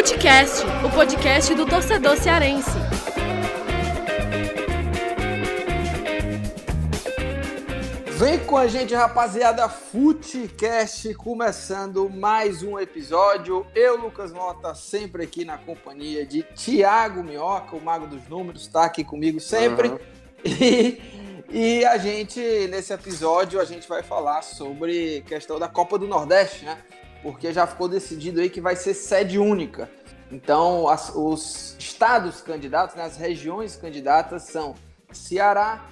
Futecast, o podcast do torcedor cearense. Vem com a gente, rapaziada, Futecast, começando mais um episódio. Eu, Lucas Mota, sempre aqui na companhia de Tiago Minhoca, o mago dos números, está aqui comigo sempre. Uhum. E, e a gente, nesse episódio, a gente vai falar sobre questão da Copa do Nordeste, né? Porque já ficou decidido aí que vai ser sede única. Então, as, os estados candidatos, né, as regiões candidatas são Ceará,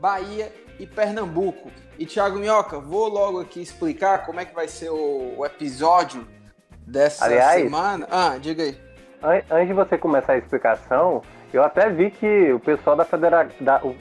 Bahia e Pernambuco. E Thiago Minhoca, vou logo aqui explicar como é que vai ser o, o episódio dessa Aliás, semana. Ah, diga aí. Antes de você começar a explicação, eu até vi que o pessoal da Federação,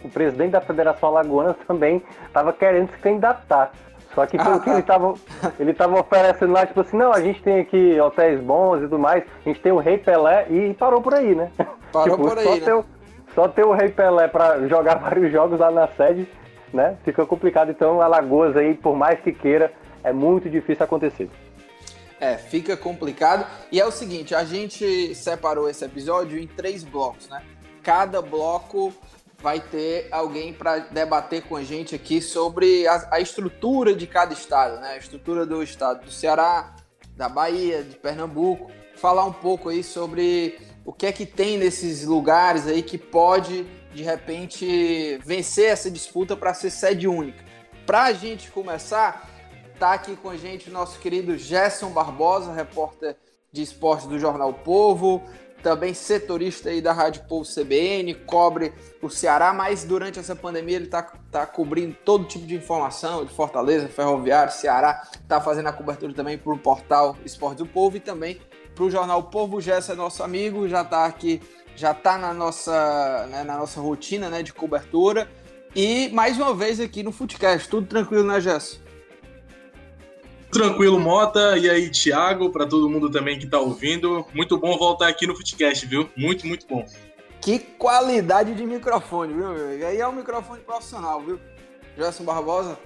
o presidente da Federação Alagoana também estava querendo se candidatar. Só que pelo ah, que ele estava ele tava oferecendo lá, tipo assim, não, a gente tem aqui hotéis bons e tudo mais, a gente tem o Rei Pelé e parou por aí, né? Parou tipo, por aí, só, né? ter, só ter o Rei Pelé para jogar vários jogos lá na sede, né? Fica complicado. Então, Alagoas aí, por mais que queira, é muito difícil acontecer. É, fica complicado. E é o seguinte, a gente separou esse episódio em três blocos, né? Cada bloco vai ter alguém para debater com a gente aqui sobre a, a, estrutura de cada estado, né? A estrutura do estado do Ceará, da Bahia, de Pernambuco, falar um pouco aí sobre o que é que tem nesses lugares aí que pode de repente vencer essa disputa para ser sede única. Para a gente começar, tá aqui com a gente o nosso querido Gerson Barbosa, repórter de esporte do Jornal Povo, também setorista aí da Rádio Povo CBN, cobre o Ceará, mas durante essa pandemia ele está tá cobrindo todo tipo de informação de Fortaleza, Ferroviário, Ceará, está fazendo a cobertura também para o portal Esporte do Povo e também para o jornal Povo Gessa é nosso amigo, já está aqui, já está na nossa, né, na nossa rotina né, de cobertura. E mais uma vez aqui no Footcast, tudo tranquilo, né, Gesso? Tranquilo, Mota. E aí, Thiago, para todo mundo também que tá ouvindo. Muito bom voltar aqui no Footcast, viu? Muito, muito bom. Que qualidade de microfone, viu, meu amigo? Aí é um microfone profissional, viu? Gerson Barbosa.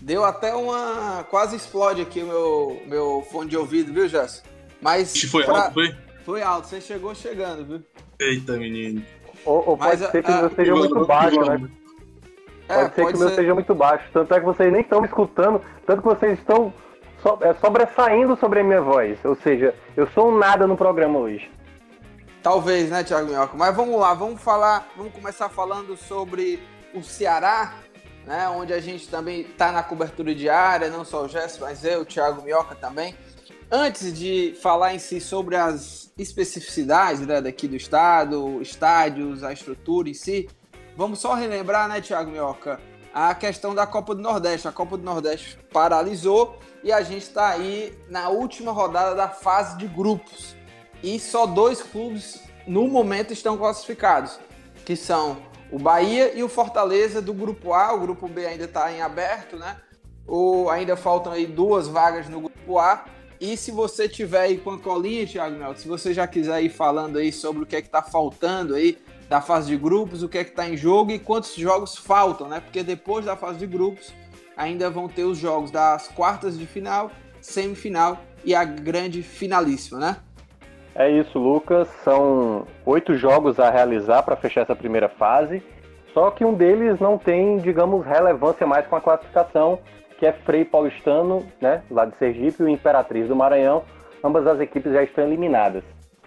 Deu até uma. Quase explode aqui o meu, meu fone de ouvido, viu, Gerson? Mas. Foi pra... alto, foi? Foi alto, você chegou chegando, viu? Eita, menino. Ou, ou pode Mas, ser que o meu seja muito baixo, né? É, pode ser pode que o meu seja muito baixo. Tanto é que vocês nem estão escutando, tanto que vocês estão so, é, sobressaindo sobre a minha voz. Ou seja, eu sou um nada no programa hoje. Talvez, né, Thiago Minhoca? Mas vamos lá, vamos falar, vamos começar falando sobre o Ceará, né? Onde a gente também está na cobertura diária, não só o Gerson, mas eu, o Thiago Minhoca também. Antes de falar em si sobre as especificidades né, daqui do estado, estádios, a estrutura em si, vamos só relembrar, né, Thiago Minhoca, a questão da Copa do Nordeste. A Copa do Nordeste paralisou e a gente está aí na última rodada da fase de grupos. E só dois clubes no momento estão classificados, que são o Bahia e o Fortaleza do grupo A. O grupo B ainda está em aberto, né? O, ainda faltam aí duas vagas no grupo A. E se você tiver aí com a colinha, Thiago Melo, se você já quiser ir falando aí sobre o que é que está faltando aí da fase de grupos, o que é que está em jogo e quantos jogos faltam, né? Porque depois da fase de grupos ainda vão ter os jogos das quartas de final, semifinal e a grande finalíssima, né? É isso, Lucas. São oito jogos a realizar para fechar essa primeira fase. Só que um deles não tem, digamos, relevância mais com a classificação, que é Frei Paulistano, né, lá de Sergipe, e o Imperatriz do Maranhão. Ambas as equipes já estão eliminadas.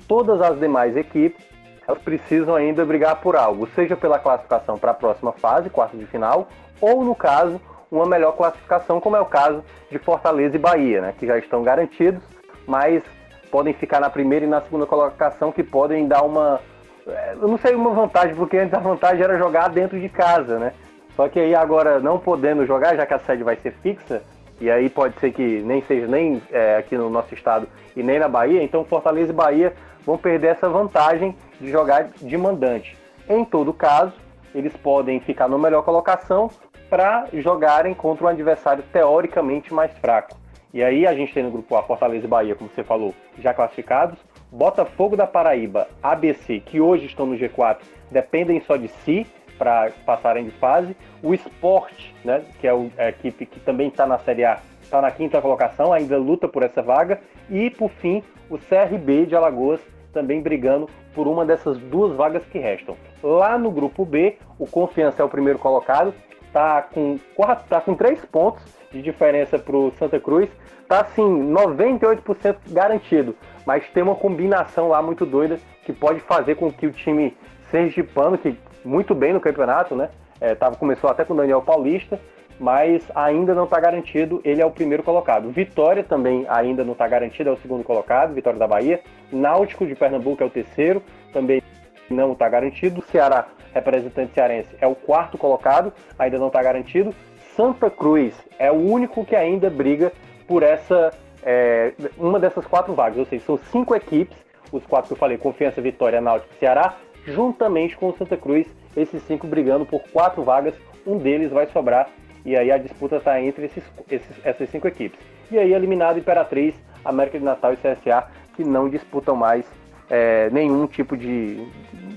Todas as demais equipes, elas precisam ainda brigar por algo, seja pela classificação para a próxima fase, quarto de final, ou no caso, uma melhor classificação, como é o caso de Fortaleza e Bahia, né, que já estão garantidos, mas podem ficar na primeira e na segunda colocação, que podem dar uma. É, eu não sei uma vantagem, porque antes a vantagem era jogar dentro de casa, né? Só que aí agora, não podendo jogar, já que a sede vai ser fixa, e aí pode ser que nem seja nem é, aqui no nosso estado e nem na Bahia, então Fortaleza e Bahia vão perder essa vantagem de jogar de mandante. Em todo caso, eles podem ficar na melhor colocação para jogarem contra um adversário teoricamente mais fraco. E aí a gente tem no grupo A Fortaleza e Bahia, como você falou, já classificados. Botafogo da Paraíba, ABC, que hoje estão no G4, dependem só de si para passarem de fase. O Sport, né, que é a equipe que também está na Série A, está na quinta colocação, ainda luta por essa vaga. E, por fim, o CRB de Alagoas também brigando por uma dessas duas vagas que restam. Lá no grupo B, o Confiança é o primeiro colocado, está com, quatro, tá com três pontos de diferença para o Santa Cruz. Está assim, 98% garantido, mas tem uma combinação lá muito doida que pode fazer com que o time sergipano, que muito bem no campeonato, né? É, tava, começou até com o Daniel Paulista, mas ainda não está garantido, ele é o primeiro colocado. Vitória também ainda não está garantido, é o segundo colocado, Vitória da Bahia. Náutico de Pernambuco é o terceiro, também não está garantido. Ceará, representante cearense, é o quarto colocado, ainda não está garantido. Santa Cruz é o único que ainda briga por essa é, uma dessas quatro vagas, ou seja, são cinco equipes, os quatro que eu falei, Confiança, Vitória, Náutico e Ceará, juntamente com o Santa Cruz, esses cinco brigando por quatro vagas, um deles vai sobrar e aí a disputa está entre esses, esses, essas cinco equipes. E aí eliminado Imperatriz, América de Natal e CSA, que não disputam mais é, nenhum tipo de,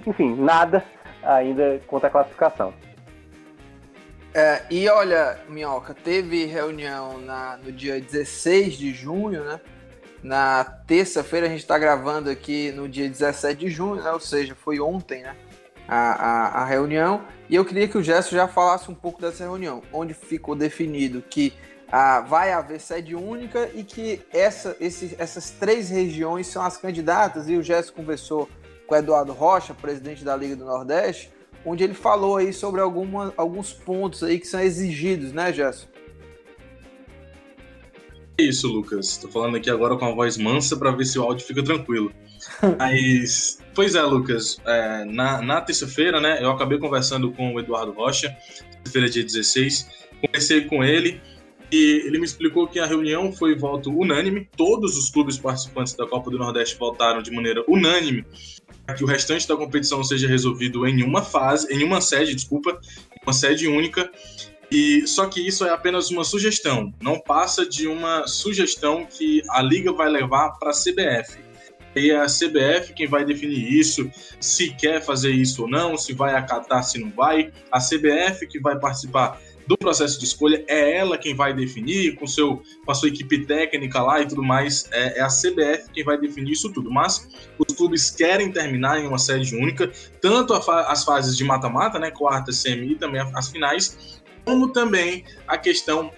enfim, nada ainda contra a classificação. É, e olha, Minhoca, teve reunião na, no dia 16 de junho, né? Na terça-feira a gente está gravando aqui no dia 17 de junho, né? Ou seja, foi ontem, né? a, a, a, reunião. E eu queria que o Gerson já falasse um pouco dessa reunião, onde ficou definido que ah, vai haver sede única e que essa, esse, essas três regiões são as candidatas. E o Gerson conversou com o Eduardo Rocha, presidente da Liga do Nordeste, onde ele falou aí sobre alguma, alguns pontos aí que são exigidos, né, Gerson? Isso, Lucas. Estou falando aqui agora com a voz mansa para ver se o áudio fica tranquilo. Mas, pois é, Lucas, é, na, na terça-feira, né, eu acabei conversando com o Eduardo Rocha, terça-feira, dia 16, conversei com ele e ele me explicou que a reunião foi voto unânime, todos os clubes participantes da Copa do Nordeste votaram de maneira unânime para que o restante da competição seja resolvido em uma fase, em uma sede, desculpa, uma sede única. E só que isso é apenas uma sugestão, não passa de uma sugestão que a liga vai levar para a CBF e a CBF quem vai definir isso, se quer fazer isso ou não, se vai acatar, se não vai. A CBF que vai participar do processo de escolha é ela quem vai definir, com, seu, com a sua equipe técnica lá e tudo mais. É, é a CBF quem vai definir isso tudo. Mas os clubes querem terminar em uma sede única, tanto fa as fases de mata-mata, né, quarta, semi e também as finais, como também a questão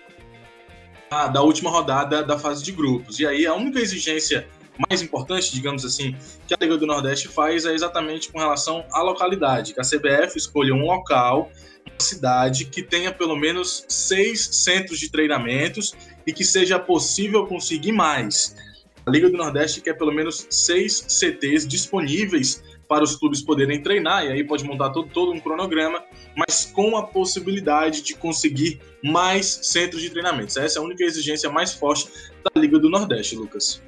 da última rodada da fase de grupos. E aí a única exigência mais importante, digamos assim, que a Liga do Nordeste faz é exatamente com relação à localidade, que a CBF escolha um local, cidade que tenha pelo menos seis centros de treinamentos e que seja possível conseguir mais. A Liga do Nordeste quer pelo menos seis CTs disponíveis para os clubes poderem treinar, e aí pode montar todo, todo um cronograma, mas com a possibilidade de conseguir mais centros de treinamentos. Essa é a única exigência mais forte da Liga do Nordeste, Lucas.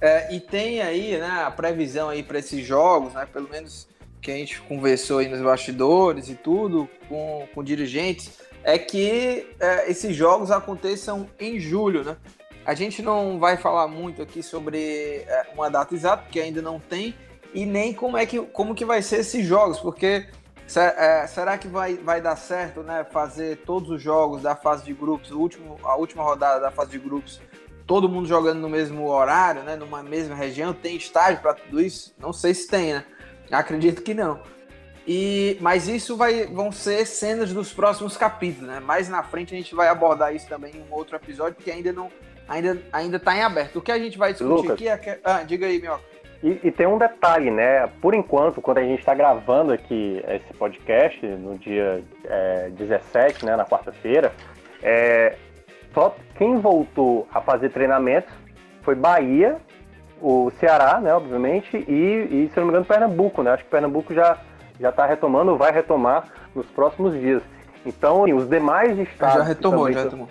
É, e tem aí né, a previsão aí para esses jogos, né, pelo menos que a gente conversou aí nos bastidores e tudo com, com dirigentes, é que é, esses jogos aconteçam em julho, né? A gente não vai falar muito aqui sobre é, uma data exata, porque ainda não tem, e nem como é que, como que vai ser esses jogos, porque é, será que vai, vai dar certo, né? Fazer todos os jogos da fase de grupos, o último, a última rodada da fase de grupos todo mundo jogando no mesmo horário, né, numa mesma região, tem estágio para tudo isso? Não sei se tem, né? Acredito que não. E, mas isso vai, vão ser cenas dos próximos capítulos, né? Mais na frente a gente vai abordar isso também em um outro episódio, porque ainda não ainda ainda está em aberto. O que a gente vai discutir Lucas, aqui é que... ah, diga aí, meu. E, e, tem um detalhe, né? Por enquanto, quando a gente está gravando aqui esse podcast, no dia é, 17, né, na quarta-feira, é, só quem voltou a fazer treinamentos foi Bahia, o Ceará, né, obviamente, e, e se não me engano, Pernambuco, né? Acho que Pernambuco já já está retomando vai retomar nos próximos dias. Então, assim, os demais estados. Já retomou, já retomou.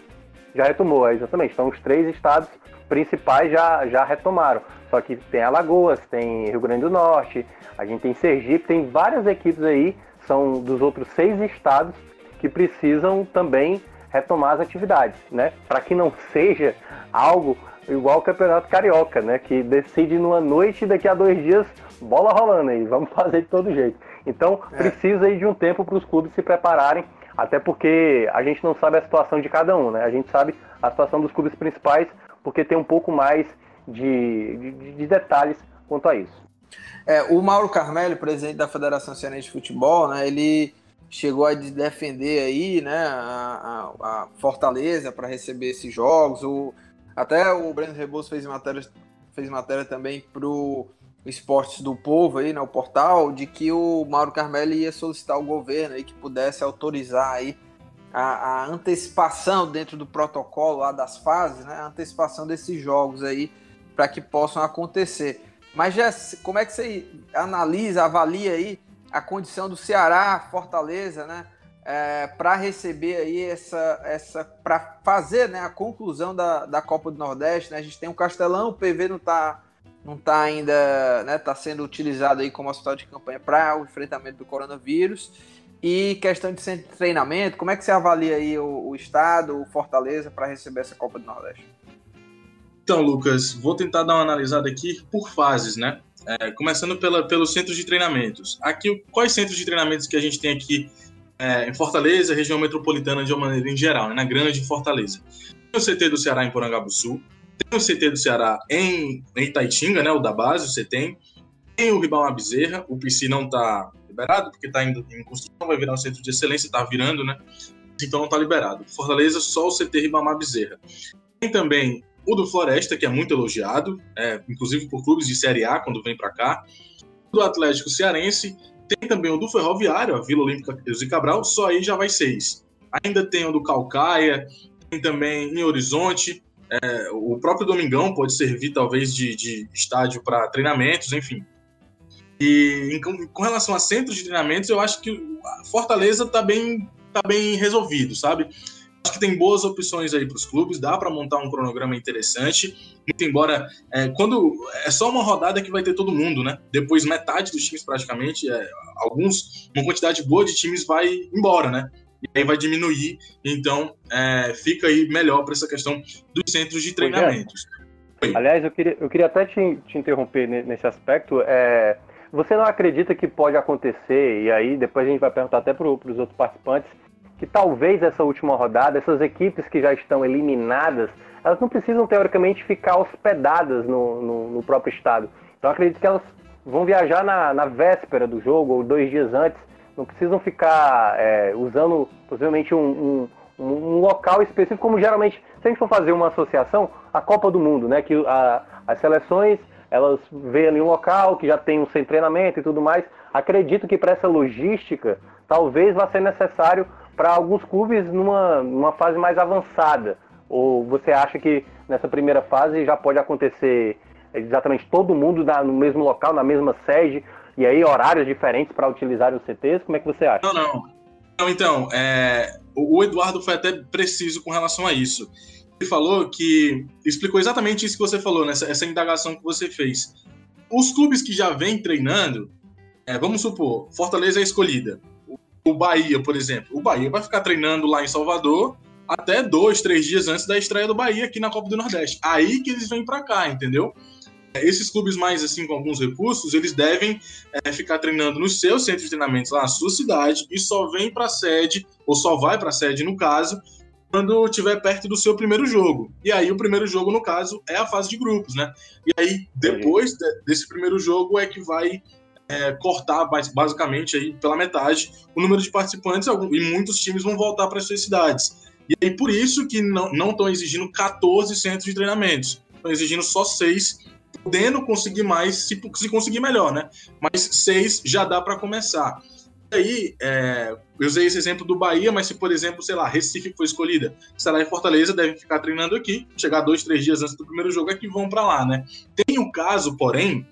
Já retomou, é, exatamente. Então, os três estados principais já, já retomaram. Só que tem Alagoas, tem Rio Grande do Norte, a gente tem Sergipe, tem várias equipes aí, são dos outros seis estados que precisam também retomar as atividades, né? Para que não seja algo igual o Campeonato Carioca, né? Que decide numa noite e daqui a dois dias bola rolando aí, vamos fazer de todo jeito. Então é. precisa aí de um tempo para os clubes se prepararem até porque a gente não sabe a situação de cada um, né? A gente sabe a situação dos clubes principais, porque tem um pouco mais de, de, de detalhes quanto a isso. É, o Mauro Carmelo, presidente da Federação Cearense de Futebol, né, ele chegou a defender aí, né, a, a, a Fortaleza para receber esses jogos. O, até o Breno Rebouças fez matéria, fez matéria também pro Esportes do Povo aí, né, o portal, de que o Mauro Carmelo ia solicitar ao governo aí que pudesse autorizar aí a, a, antecipação dentro do protocolo lá das fases, né, a antecipação desses jogos aí para que possam acontecer. Mas já, como é que você analisa, avalia aí a condição do Ceará, Fortaleza, né, é, para receber aí essa, essa para fazer, né, a conclusão da, da Copa do Nordeste, né? A gente tem um Castelão, o PV não está não tá ainda, né, tá sendo utilizado aí como hospital de campanha para o enfrentamento do coronavírus. E questão de centro de treinamento, como é que você avalia aí o, o estado, o Fortaleza para receber essa Copa do Nordeste? Então, Lucas, vou tentar dar uma analisada aqui por fases, né? É, começando pela, pelos centros de treinamentos. Aqui, quais centros de treinamentos que a gente tem aqui é, em Fortaleza, região metropolitana de uma maneira em geral, né, na grande Fortaleza? Tem o CT do Ceará em Porangabuçu, tem o CT do Ceará em, em Itaitinga, né, o da base, você tem. Tem o Ribamar Bezerra, o PC não está liberado, porque está em construção, vai virar um centro de excelência, está virando, né? Então não está liberado. Fortaleza, só o CT Ribamar Bezerra. Tem também o do Floresta, que é muito elogiado, é, inclusive por clubes de Série A, quando vem para cá. O do Atlético Cearense. Tem também o do Ferroviário, a Vila Olímpica e Cabral, só aí já vai seis. Ainda tem o do Calcaia, tem também em Horizonte, é, o próprio Domingão pode servir talvez de, de estádio para treinamentos, enfim. E em, com relação a centros de treinamentos, eu acho que Fortaleza está bem, tá bem resolvido, sabe? Acho que tem boas opções aí para os clubes, dá para montar um cronograma interessante. Muito embora, é, quando é só uma rodada que vai ter todo mundo, né? Depois metade dos times praticamente, é, alguns, uma quantidade boa de times vai embora, né? E aí vai diminuir. Então, é, fica aí melhor para essa questão dos centros de treinamentos. Aliás, eu queria, eu queria até te, te interromper nesse aspecto. É, você não acredita que pode acontecer, e aí depois a gente vai perguntar até para os outros participantes, que talvez essa última rodada, essas equipes que já estão eliminadas, elas não precisam teoricamente ficar hospedadas no, no, no próprio estado. Então acredito que elas vão viajar na, na, véspera do jogo ou dois dias antes, não precisam ficar é, usando possivelmente um, um, um, local específico, como geralmente, se a gente for fazer uma associação, a Copa do Mundo, né? Que a, as seleções elas veem ali um local que já tem um sem treinamento e tudo mais. Acredito que para essa logística talvez vá ser necessário para alguns clubes numa, numa fase mais avançada? Ou você acha que nessa primeira fase já pode acontecer exatamente todo mundo na, no mesmo local, na mesma sede, e aí horários diferentes para utilizar os CTs? Como é que você acha? Não, não. então, é, o Eduardo foi até preciso com relação a isso. Ele falou que. explicou exatamente isso que você falou, nessa essa indagação que você fez. Os clubes que já vêm treinando, é, vamos supor, Fortaleza é escolhida o Bahia, por exemplo. O Bahia vai ficar treinando lá em Salvador até dois, três dias antes da estreia do Bahia aqui na Copa do Nordeste. Aí que eles vêm para cá, entendeu? Esses clubes mais assim com alguns recursos, eles devem é, ficar treinando nos seus centros de treinamentos lá na sua cidade e só vem para a sede ou só vai para a sede no caso quando estiver perto do seu primeiro jogo. E aí o primeiro jogo no caso é a fase de grupos, né? E aí depois de, desse primeiro jogo é que vai é, cortar basicamente aí pela metade o número de participantes e muitos times vão voltar para suas cidades. E aí por isso que não estão exigindo 14 centros de treinamentos, estão exigindo só seis, podendo conseguir mais se, se conseguir melhor, né? Mas seis já dá para começar. E aí, é, eu usei esse exemplo do Bahia, mas se, por exemplo, sei lá, Recife foi escolhida, Ceará e Fortaleza devem ficar treinando aqui, chegar dois, três dias antes do primeiro jogo é que vão para lá, né? Tem o caso, porém,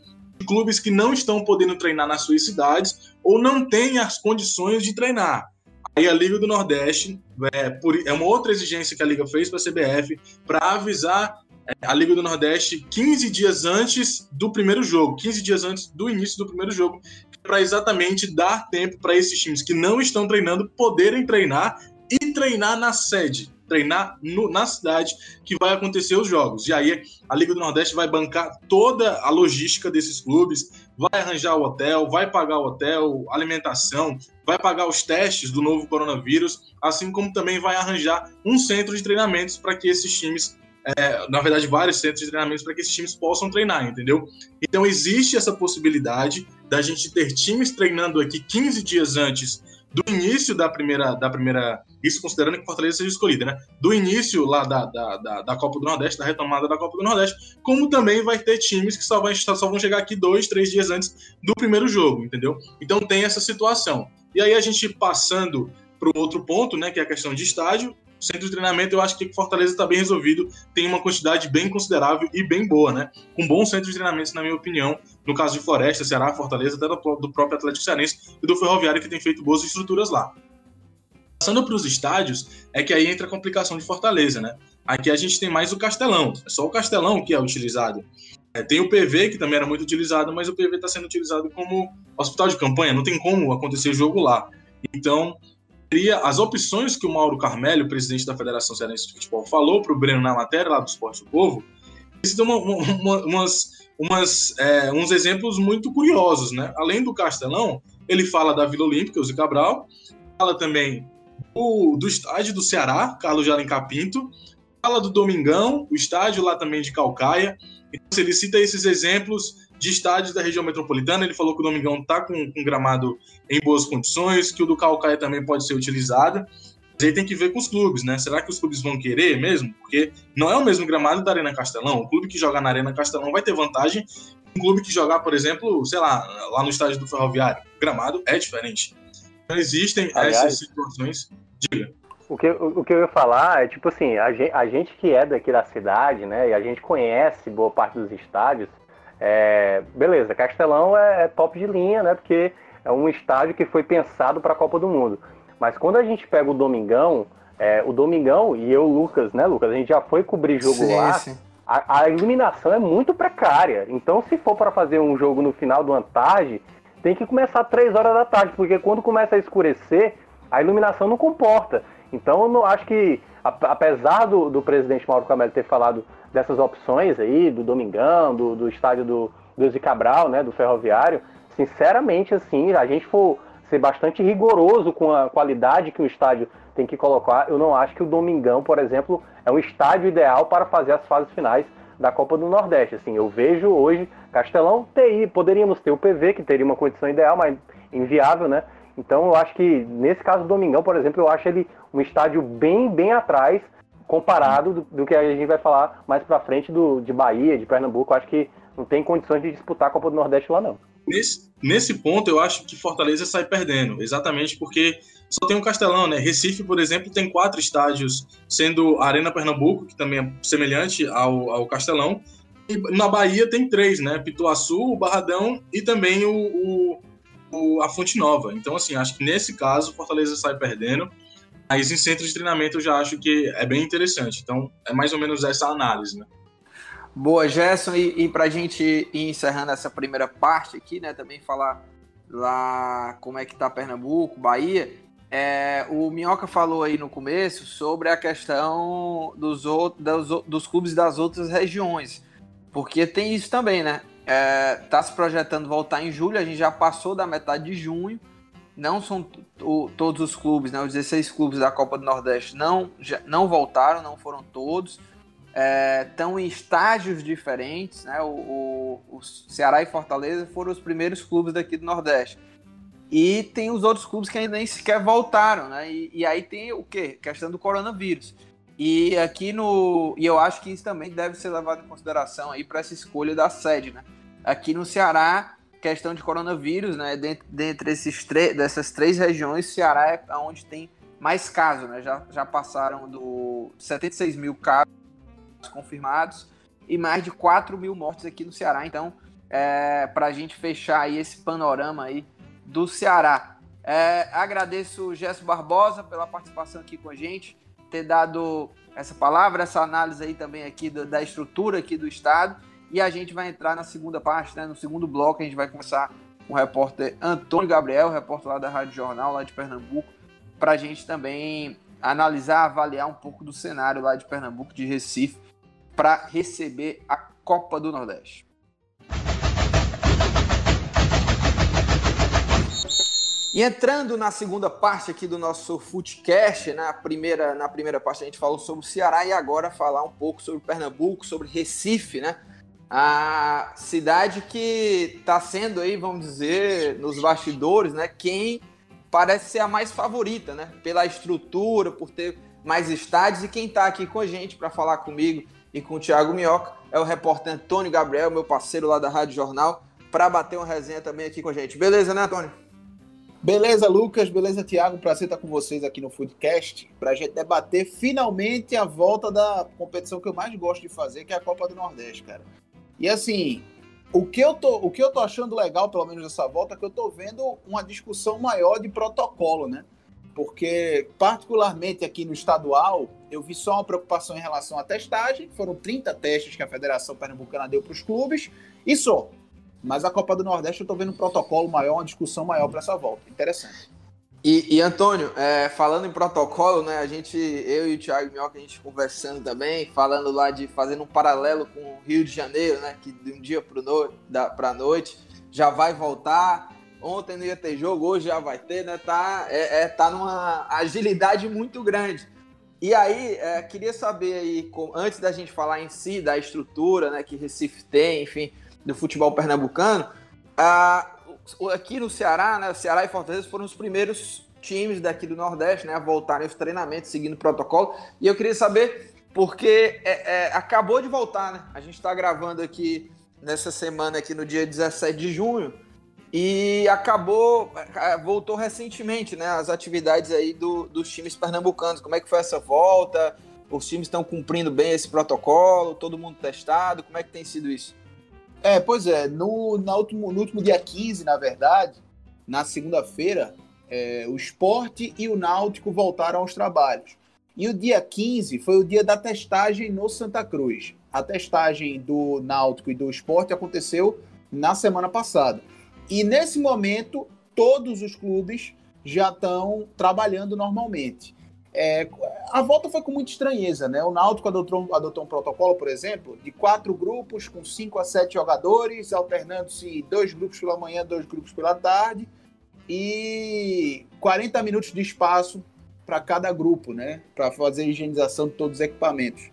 clubes que não estão podendo treinar nas suas cidades ou não têm as condições de treinar. Aí a Liga do Nordeste é, por, é uma outra exigência que a Liga fez para a CBF para avisar é, a Liga do Nordeste 15 dias antes do primeiro jogo, 15 dias antes do início do primeiro jogo, para exatamente dar tempo para esses times que não estão treinando poderem treinar e treinar na sede. Treinar no, na cidade que vai acontecer os jogos. E aí a Liga do Nordeste vai bancar toda a logística desses clubes, vai arranjar o hotel, vai pagar o hotel, alimentação, vai pagar os testes do novo coronavírus, assim como também vai arranjar um centro de treinamentos para que esses times é, na verdade, vários centros de treinamentos para que esses times possam treinar, entendeu? Então, existe essa possibilidade da gente ter times treinando aqui 15 dias antes do início da primeira, da primeira. Isso considerando que Fortaleza seja escolhida, né? Do início lá da, da, da, da, Copa do Nordeste, da retomada da Copa do Nordeste, como também vai ter times que só, vai, só vão chegar aqui dois, três dias antes do primeiro jogo, entendeu? Então tem essa situação. E aí a gente passando para o outro ponto, né, que é a questão de estádio, centro de treinamento, eu acho que Fortaleza está bem resolvido, tem uma quantidade bem considerável e bem boa, né? Com bons centros de treinamento, na minha opinião, no caso de Floresta, Ceará, Fortaleza, até do próprio Atlético Cearense e do Ferroviário, que tem feito boas estruturas lá. Passando para os estádios, é que aí entra a complicação de Fortaleza, né? Aqui a gente tem mais o Castelão, é só o Castelão que é utilizado. É, tem o PV, que também era muito utilizado, mas o PV está sendo utilizado como hospital de campanha, não tem como acontecer jogo lá. Então, teria as opções que o Mauro Carmelho, presidente da Federação Cearense de Futebol, falou para o Breno na matéria lá do Esporte do Povo, isso uma, uma, umas, umas, é, uns exemplos muito curiosos, né? Além do Castelão, ele fala da Vila Olímpica, o Cabral, fala também do, do estádio do Ceará, Carlos de Alencar Pinto, fala do Domingão, o estádio lá também de Calcaia. Então, ele cita esses exemplos de estádios da região metropolitana. Ele falou que o Domingão está com, com gramado em boas condições, que o do Calcaia também pode ser utilizado. Mas aí tem que ver com os clubes, né? Será que os clubes vão querer mesmo? Porque não é o mesmo gramado da Arena Castelão. O clube que joga na Arena Castelão vai ter vantagem. Um clube que jogar, por exemplo, sei lá, lá no estádio do Ferroviário, o gramado é diferente. Então existem Aliás, essas situações. Diga. O que, o, o, que eu ia falar é, tipo assim, a gente, a gente que é daqui da cidade, né, e a gente conhece boa parte dos estádios, é, beleza, Castelão é, é, top de linha, né? Porque é um estádio que foi pensado para a Copa do Mundo. Mas quando a gente pega o Domingão, é, o Domingão e eu, Lucas, né, Lucas? A gente já foi cobrir jogo sim, lá. Sim. A, a, iluminação é muito precária. Então, se for para fazer um jogo no final do tarde, tem que começar três horas da tarde, porque quando começa a escurecer, a iluminação não comporta. Então, eu não acho que, apesar do, do presidente Mauro Camelo ter falado dessas opções aí, do Domingão, do, do estádio do, do Cabral, né, do Ferroviário, sinceramente, assim, a gente for ser bastante rigoroso com a qualidade que o estádio tem que colocar, eu não acho que o Domingão, por exemplo, é um estádio ideal para fazer as fases finais da Copa do Nordeste. Assim, eu vejo hoje Castelão TI, poderíamos ter o PV, que teria uma condição ideal, mas inviável, né? Então eu acho que nesse caso do Domingão, por exemplo, eu acho ele um estádio bem, bem atrás comparado do, do, que a gente vai falar mais para frente do, de Bahia, de Pernambuco. Acho que não tem condições de disputar a Copa do Nordeste lá, não. Nesse, nesse ponto, eu acho que Fortaleza sai perdendo, exatamente porque só tem um Castelão, né? Recife, por exemplo, tem quatro estádios, sendo Arena Pernambuco, que também é semelhante ao, ao Castelão, e na Bahia tem três, né? Pituaçu, o Barradão e também o, o, o, a Fonte Nova. Então, assim, acho que nesse caso, Fortaleza sai perdendo. Mas em centro de treinamento eu já acho que é bem interessante. Então, é mais ou menos essa análise, né? Boa, Gerson, e, e para a gente ir encerrando essa primeira parte aqui, né, também falar lá como é que tá Pernambuco, Bahia, é, o Minhoca falou aí no começo sobre a questão dos, outros, dos, dos clubes das outras regiões, porque tem isso também, né? É, tá se projetando voltar em julho, a gente já passou da metade de junho, não são o, todos os clubes, né, os 16 clubes da Copa do Nordeste não, já, não voltaram, não foram todos. Estão é, em estágios diferentes. Né, o, o, o, Ceará e Fortaleza foram os primeiros clubes daqui do Nordeste. E tem os outros clubes que ainda nem sequer voltaram. Né, e, e aí tem o quê? Questão do coronavírus. E aqui no. E eu acho que isso também deve ser levado em consideração aí para essa escolha da sede. Né? Aqui no Ceará questão de coronavírus, né? Dentre, dentre esses dessas três regiões, Ceará é onde tem mais casos, né? Já, já passaram do 76 mil casos confirmados e mais de 4 mil mortes aqui no Ceará. Então, é, para a gente fechar aí esse panorama aí do Ceará. É, agradeço o Gesso Barbosa pela participação aqui com a gente, ter dado essa palavra, essa análise aí também aqui do, da estrutura aqui do estado. E a gente vai entrar na segunda parte, né? No segundo bloco, a gente vai começar com o repórter Antônio Gabriel, repórter lá da Rádio Jornal, lá de Pernambuco, para a gente também analisar, avaliar um pouco do cenário lá de Pernambuco, de Recife, para receber a Copa do Nordeste. E entrando na segunda parte aqui do nosso Footcast, na primeira, na primeira parte a gente falou sobre o Ceará e agora falar um pouco sobre Pernambuco, sobre Recife, né? A cidade que está sendo aí, vamos dizer, nos bastidores, né? Quem parece ser a mais favorita, né? Pela estrutura, por ter mais estádios e quem está aqui com a gente para falar comigo e com o Thiago Minhoca é o repórter Antônio Gabriel, meu parceiro lá da Rádio Jornal, para bater uma resenha também aqui com a gente. Beleza, né, Antônio? Beleza, Lucas. Beleza, Thiago. Prazer estar com vocês aqui no Foodcast para a gente debater finalmente a volta da competição que eu mais gosto de fazer, que é a Copa do Nordeste, cara. E assim, o que eu tô, o que eu tô achando legal, pelo menos nessa volta, é que eu tô vendo uma discussão maior de protocolo, né? Porque, particularmente aqui no estadual, eu vi só uma preocupação em relação à testagem. Foram 30 testes que a Federação Pernambucana deu para os clubes, e só. Mas a Copa do Nordeste eu tô vendo um protocolo maior, uma discussão maior para essa volta. Interessante. E, e Antônio, é, falando em protocolo, né? A gente, eu e o Thiago Minhoca, a gente conversando também, falando lá de fazendo um paralelo com o Rio de Janeiro, né? Que de um dia para no, a noite já vai voltar. Ontem não ia ter jogo, hoje já vai ter, né? Tá, é, é tá numa agilidade muito grande. E aí, é, queria saber aí, antes da gente falar em si, da estrutura né, que Recife tem, enfim, do futebol pernambucano, aqui no Ceará, né, Ceará e Fortaleza foram os primeiros times daqui do Nordeste né, a voltarem aos treinamentos seguindo o protocolo. E eu queria saber, porque é, é, acabou de voltar, né? A gente está gravando aqui nessa semana, aqui no dia 17 de junho, e acabou, é, voltou recentemente, né? As atividades aí do, dos times pernambucanos. Como é que foi essa volta? Os times estão cumprindo bem esse protocolo? Todo mundo testado? Como é que tem sido isso? É, pois é. No, no, último, no último dia 15, na verdade, na segunda-feira, é, o esporte e o náutico voltaram aos trabalhos. E o dia 15 foi o dia da testagem no Santa Cruz. A testagem do náutico e do esporte aconteceu na semana passada. E nesse momento, todos os clubes já estão trabalhando normalmente. É, a volta foi com muita estranheza, né? O Náutico adotou, adotou um protocolo, por exemplo, de quatro grupos com cinco a sete jogadores, alternando-se dois grupos pela manhã, dois grupos pela tarde, e 40 minutos de espaço para cada grupo, né? Para fazer a higienização de todos os equipamentos.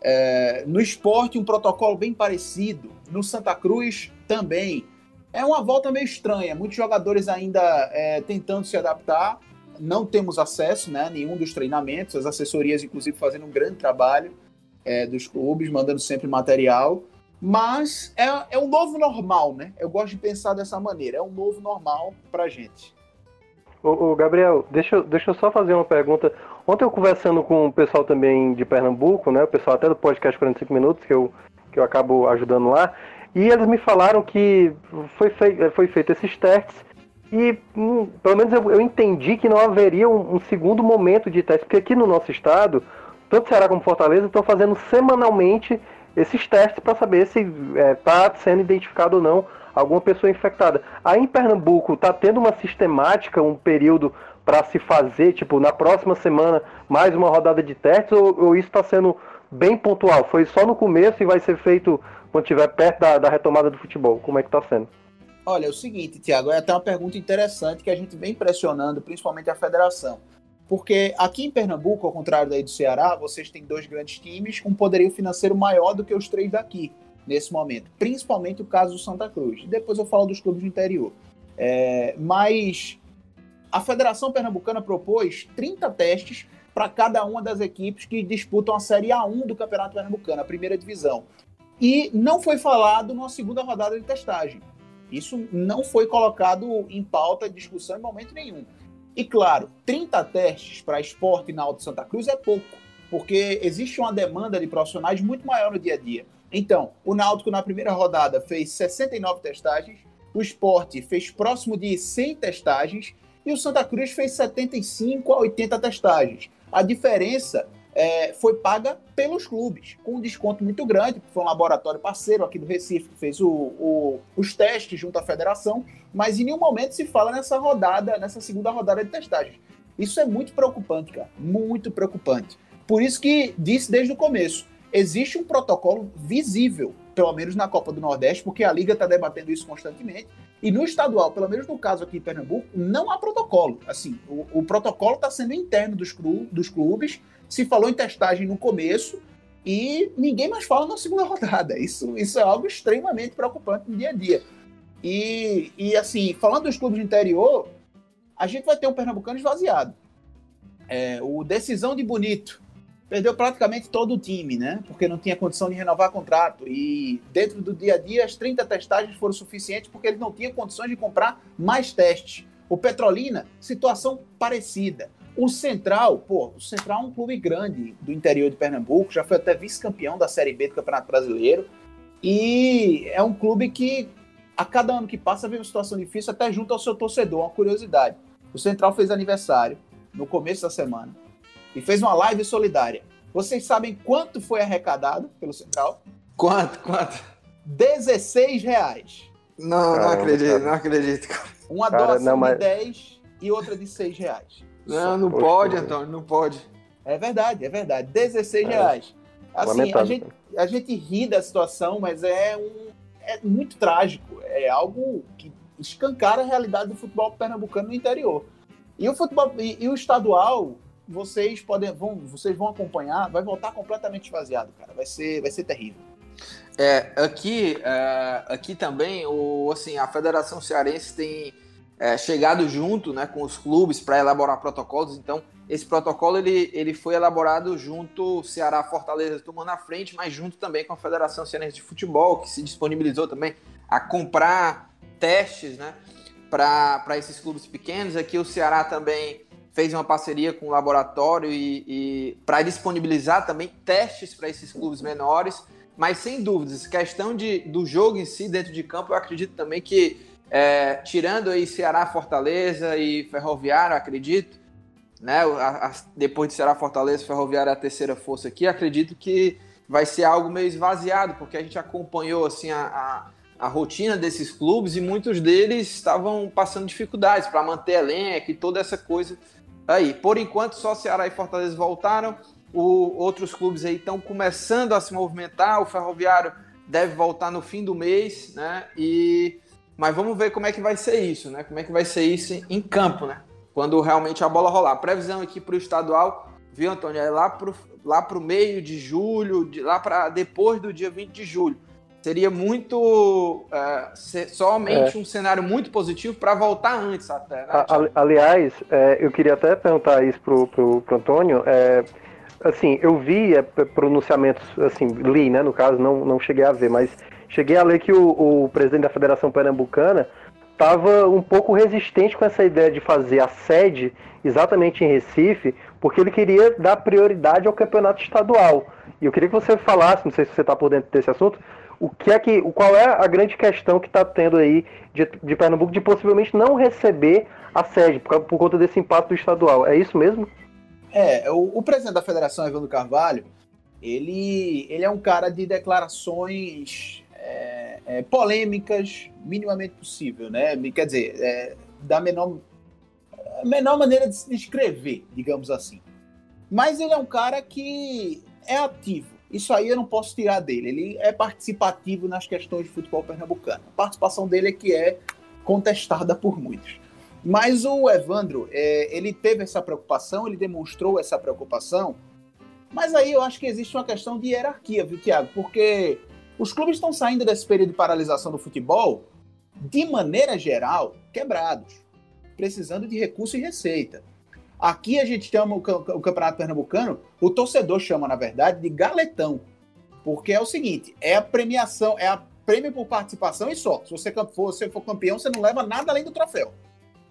É, no esporte, um protocolo bem parecido. No Santa Cruz, também. É uma volta meio estranha. Muitos jogadores ainda é, tentando se adaptar não temos acesso né, a nenhum dos treinamentos, as assessorias, inclusive, fazendo um grande trabalho é, dos clubes, mandando sempre material. Mas é, é um novo normal, né? Eu gosto de pensar dessa maneira. É um novo normal pra gente. Ô, ô, Gabriel, deixa, deixa eu só fazer uma pergunta. Ontem eu conversando com o pessoal também de Pernambuco, né? O pessoal até do podcast 45 Minutos, que eu, que eu acabo ajudando lá. E eles me falaram que foi, fei foi feito esses testes e, hum, pelo menos eu, eu, entendi que não haveria um, um, segundo momento de teste, porque aqui no nosso estado, tanto Ceará como Fortaleza estão fazendo semanalmente esses testes para saber se está é, tá sendo identificado ou não alguma pessoa infectada. Aí em Pernambuco está tendo uma sistemática, um período para se fazer, tipo, na próxima semana, mais uma rodada de testes, ou, ou isso está sendo bem pontual? Foi só no começo e vai ser feito quando estiver perto da, da retomada do futebol? Como é que está sendo? Olha, é o seguinte, Tiago, é até uma pergunta interessante que a gente vem pressionando, principalmente a federação. Porque aqui em Pernambuco, ao contrário daí do Ceará, vocês têm dois grandes times com um poderio financeiro maior do que os três daqui, nesse momento. Principalmente o caso do Santa Cruz. Depois eu falo dos clubes do interior. É, mas a Federação Pernambucana propôs 30 testes para cada uma das equipes que disputam a Série A1 do Campeonato Pernambucano, a primeira divisão. E não foi falado numa segunda rodada de testagem. Isso não foi colocado em pauta discussão em momento nenhum. E claro, 30 testes para esporte na Alto Santa Cruz é pouco, porque existe uma demanda de profissionais muito maior no dia a dia. Então, o Náutico na primeira rodada fez 69 testagens, o esporte fez próximo de 100 testagens e o Santa Cruz fez 75 a 80 testagens. A diferença é, foi paga pelos clubes, com um desconto muito grande, porque foi um laboratório parceiro aqui do Recife que fez o, o, os testes junto à federação, mas em nenhum momento se fala nessa rodada, nessa segunda rodada de testagem. Isso é muito preocupante, cara. Muito preocupante. Por isso que disse desde o começo: existe um protocolo visível, pelo menos na Copa do Nordeste, porque a Liga está debatendo isso constantemente. E no estadual, pelo menos no caso aqui em Pernambuco, não há protocolo. Assim, o, o protocolo está sendo interno dos, clu, dos clubes. Se falou em testagem no começo e ninguém mais fala na segunda rodada. Isso, isso é algo extremamente preocupante no dia a dia. E, e assim, falando dos clubes do interior, a gente vai ter um pernambucano esvaziado. É, o Decisão de Bonito perdeu praticamente todo o time, né? Porque não tinha condição de renovar contrato. E dentro do dia a dia, as 30 testagens foram suficientes porque ele não tinha condições de comprar mais testes. O Petrolina, situação parecida. O Central, pô, o Central é um clube grande do interior de Pernambuco, já foi até vice-campeão da Série B do Campeonato Brasileiro. E é um clube que, a cada ano que passa, vive uma situação difícil, até junto ao seu torcedor, uma curiosidade. O Central fez aniversário no começo da semana e fez uma live solidária. Vocês sabem quanto foi arrecadado pelo Central? Quanto? Quanto? 16 reais. Não, Caramba, não acredito, cara. não acredito. Uma cara, doação não, mas... de 10 e outra de 6 reais. Não, não Poxa, pode, Antônio, não pode. É verdade, é verdade. 16 é. reais. Assim, a gente, a gente ri da situação, mas é, um, é muito trágico. É algo que escancara a realidade do futebol pernambucano no interior. E o futebol e, e o estadual, vocês podem vão, vocês vão acompanhar, vai voltar completamente esvaziado, cara. Vai ser, vai ser terrível. É, aqui, é, aqui também, o, assim, a Federação Cearense tem é, chegado junto né, com os clubes para elaborar protocolos. Então, esse protocolo ele, ele foi elaborado junto Ceará Fortaleza tomando a frente, mas junto também com a Federação Cearense de Futebol, que se disponibilizou também a comprar testes né, para esses clubes pequenos. Aqui o Ceará também fez uma parceria com o laboratório e, e para disponibilizar também testes para esses clubes menores. Mas sem dúvidas, questão de, do jogo em si dentro de campo, eu acredito também que, é, tirando aí Ceará, Fortaleza e Ferroviário, acredito, né, a, a, depois de Ceará, Fortaleza, Ferroviário é a terceira força aqui, acredito que vai ser algo meio esvaziado, porque a gente acompanhou assim a, a a rotina desses clubes e muitos deles estavam passando dificuldades para manter elenco e toda essa coisa aí. Por enquanto, só Ceará e Fortaleza voltaram. O, outros clubes aí estão começando a se movimentar. O Ferroviário deve voltar no fim do mês, né? E mas vamos ver como é que vai ser isso, né? Como é que vai ser isso em campo, né? Quando realmente a bola rolar. Previsão aqui para o estadual, viu, Antônio? É lá para lá o meio de julho, de, lá para depois do dia 20 de julho seria muito é, somente é. um cenário muito positivo para voltar antes até. Né? aliás, é, eu queria até perguntar isso pro, pro, pro Antônio. É, assim, eu vi é, pronunciamentos, assim, li, né? No caso, não, não cheguei a ver, mas cheguei a ler que o, o presidente da Federação Pernambucana estava um pouco resistente com essa ideia de fazer a sede exatamente em Recife, porque ele queria dar prioridade ao campeonato estadual. E eu queria que você falasse, não sei se você está por dentro desse assunto, o que é que, qual é a grande questão que está tendo aí de, de, Pernambuco de possivelmente não receber a sede por, por, conta desse impacto estadual? É isso mesmo? É, o, o presidente da federação, Evandro Carvalho, ele, ele é um cara de declarações é, é, polêmicas, minimamente possível, né? Quer dizer, é, da menor, menor maneira de se descrever, digamos assim. Mas ele é um cara que é ativo isso aí eu não posso tirar dele. Ele é participativo nas questões de futebol pernambucano. A participação dele é que é contestada por muitos. Mas o Evandro, é, ele teve essa preocupação, ele demonstrou essa preocupação. Mas aí eu acho que existe uma questão de hierarquia, viu, Tiago? Porque os clubes estão saindo desse período de paralisação do futebol, de maneira geral, quebrados, precisando de recurso e receita. Aqui a gente chama o, o Campeonato Pernambucano, o torcedor chama, na verdade, de galetão. Porque é o seguinte: é a premiação, é a prêmio por participação e só. Se você for, se for campeão, você não leva nada além do troféu.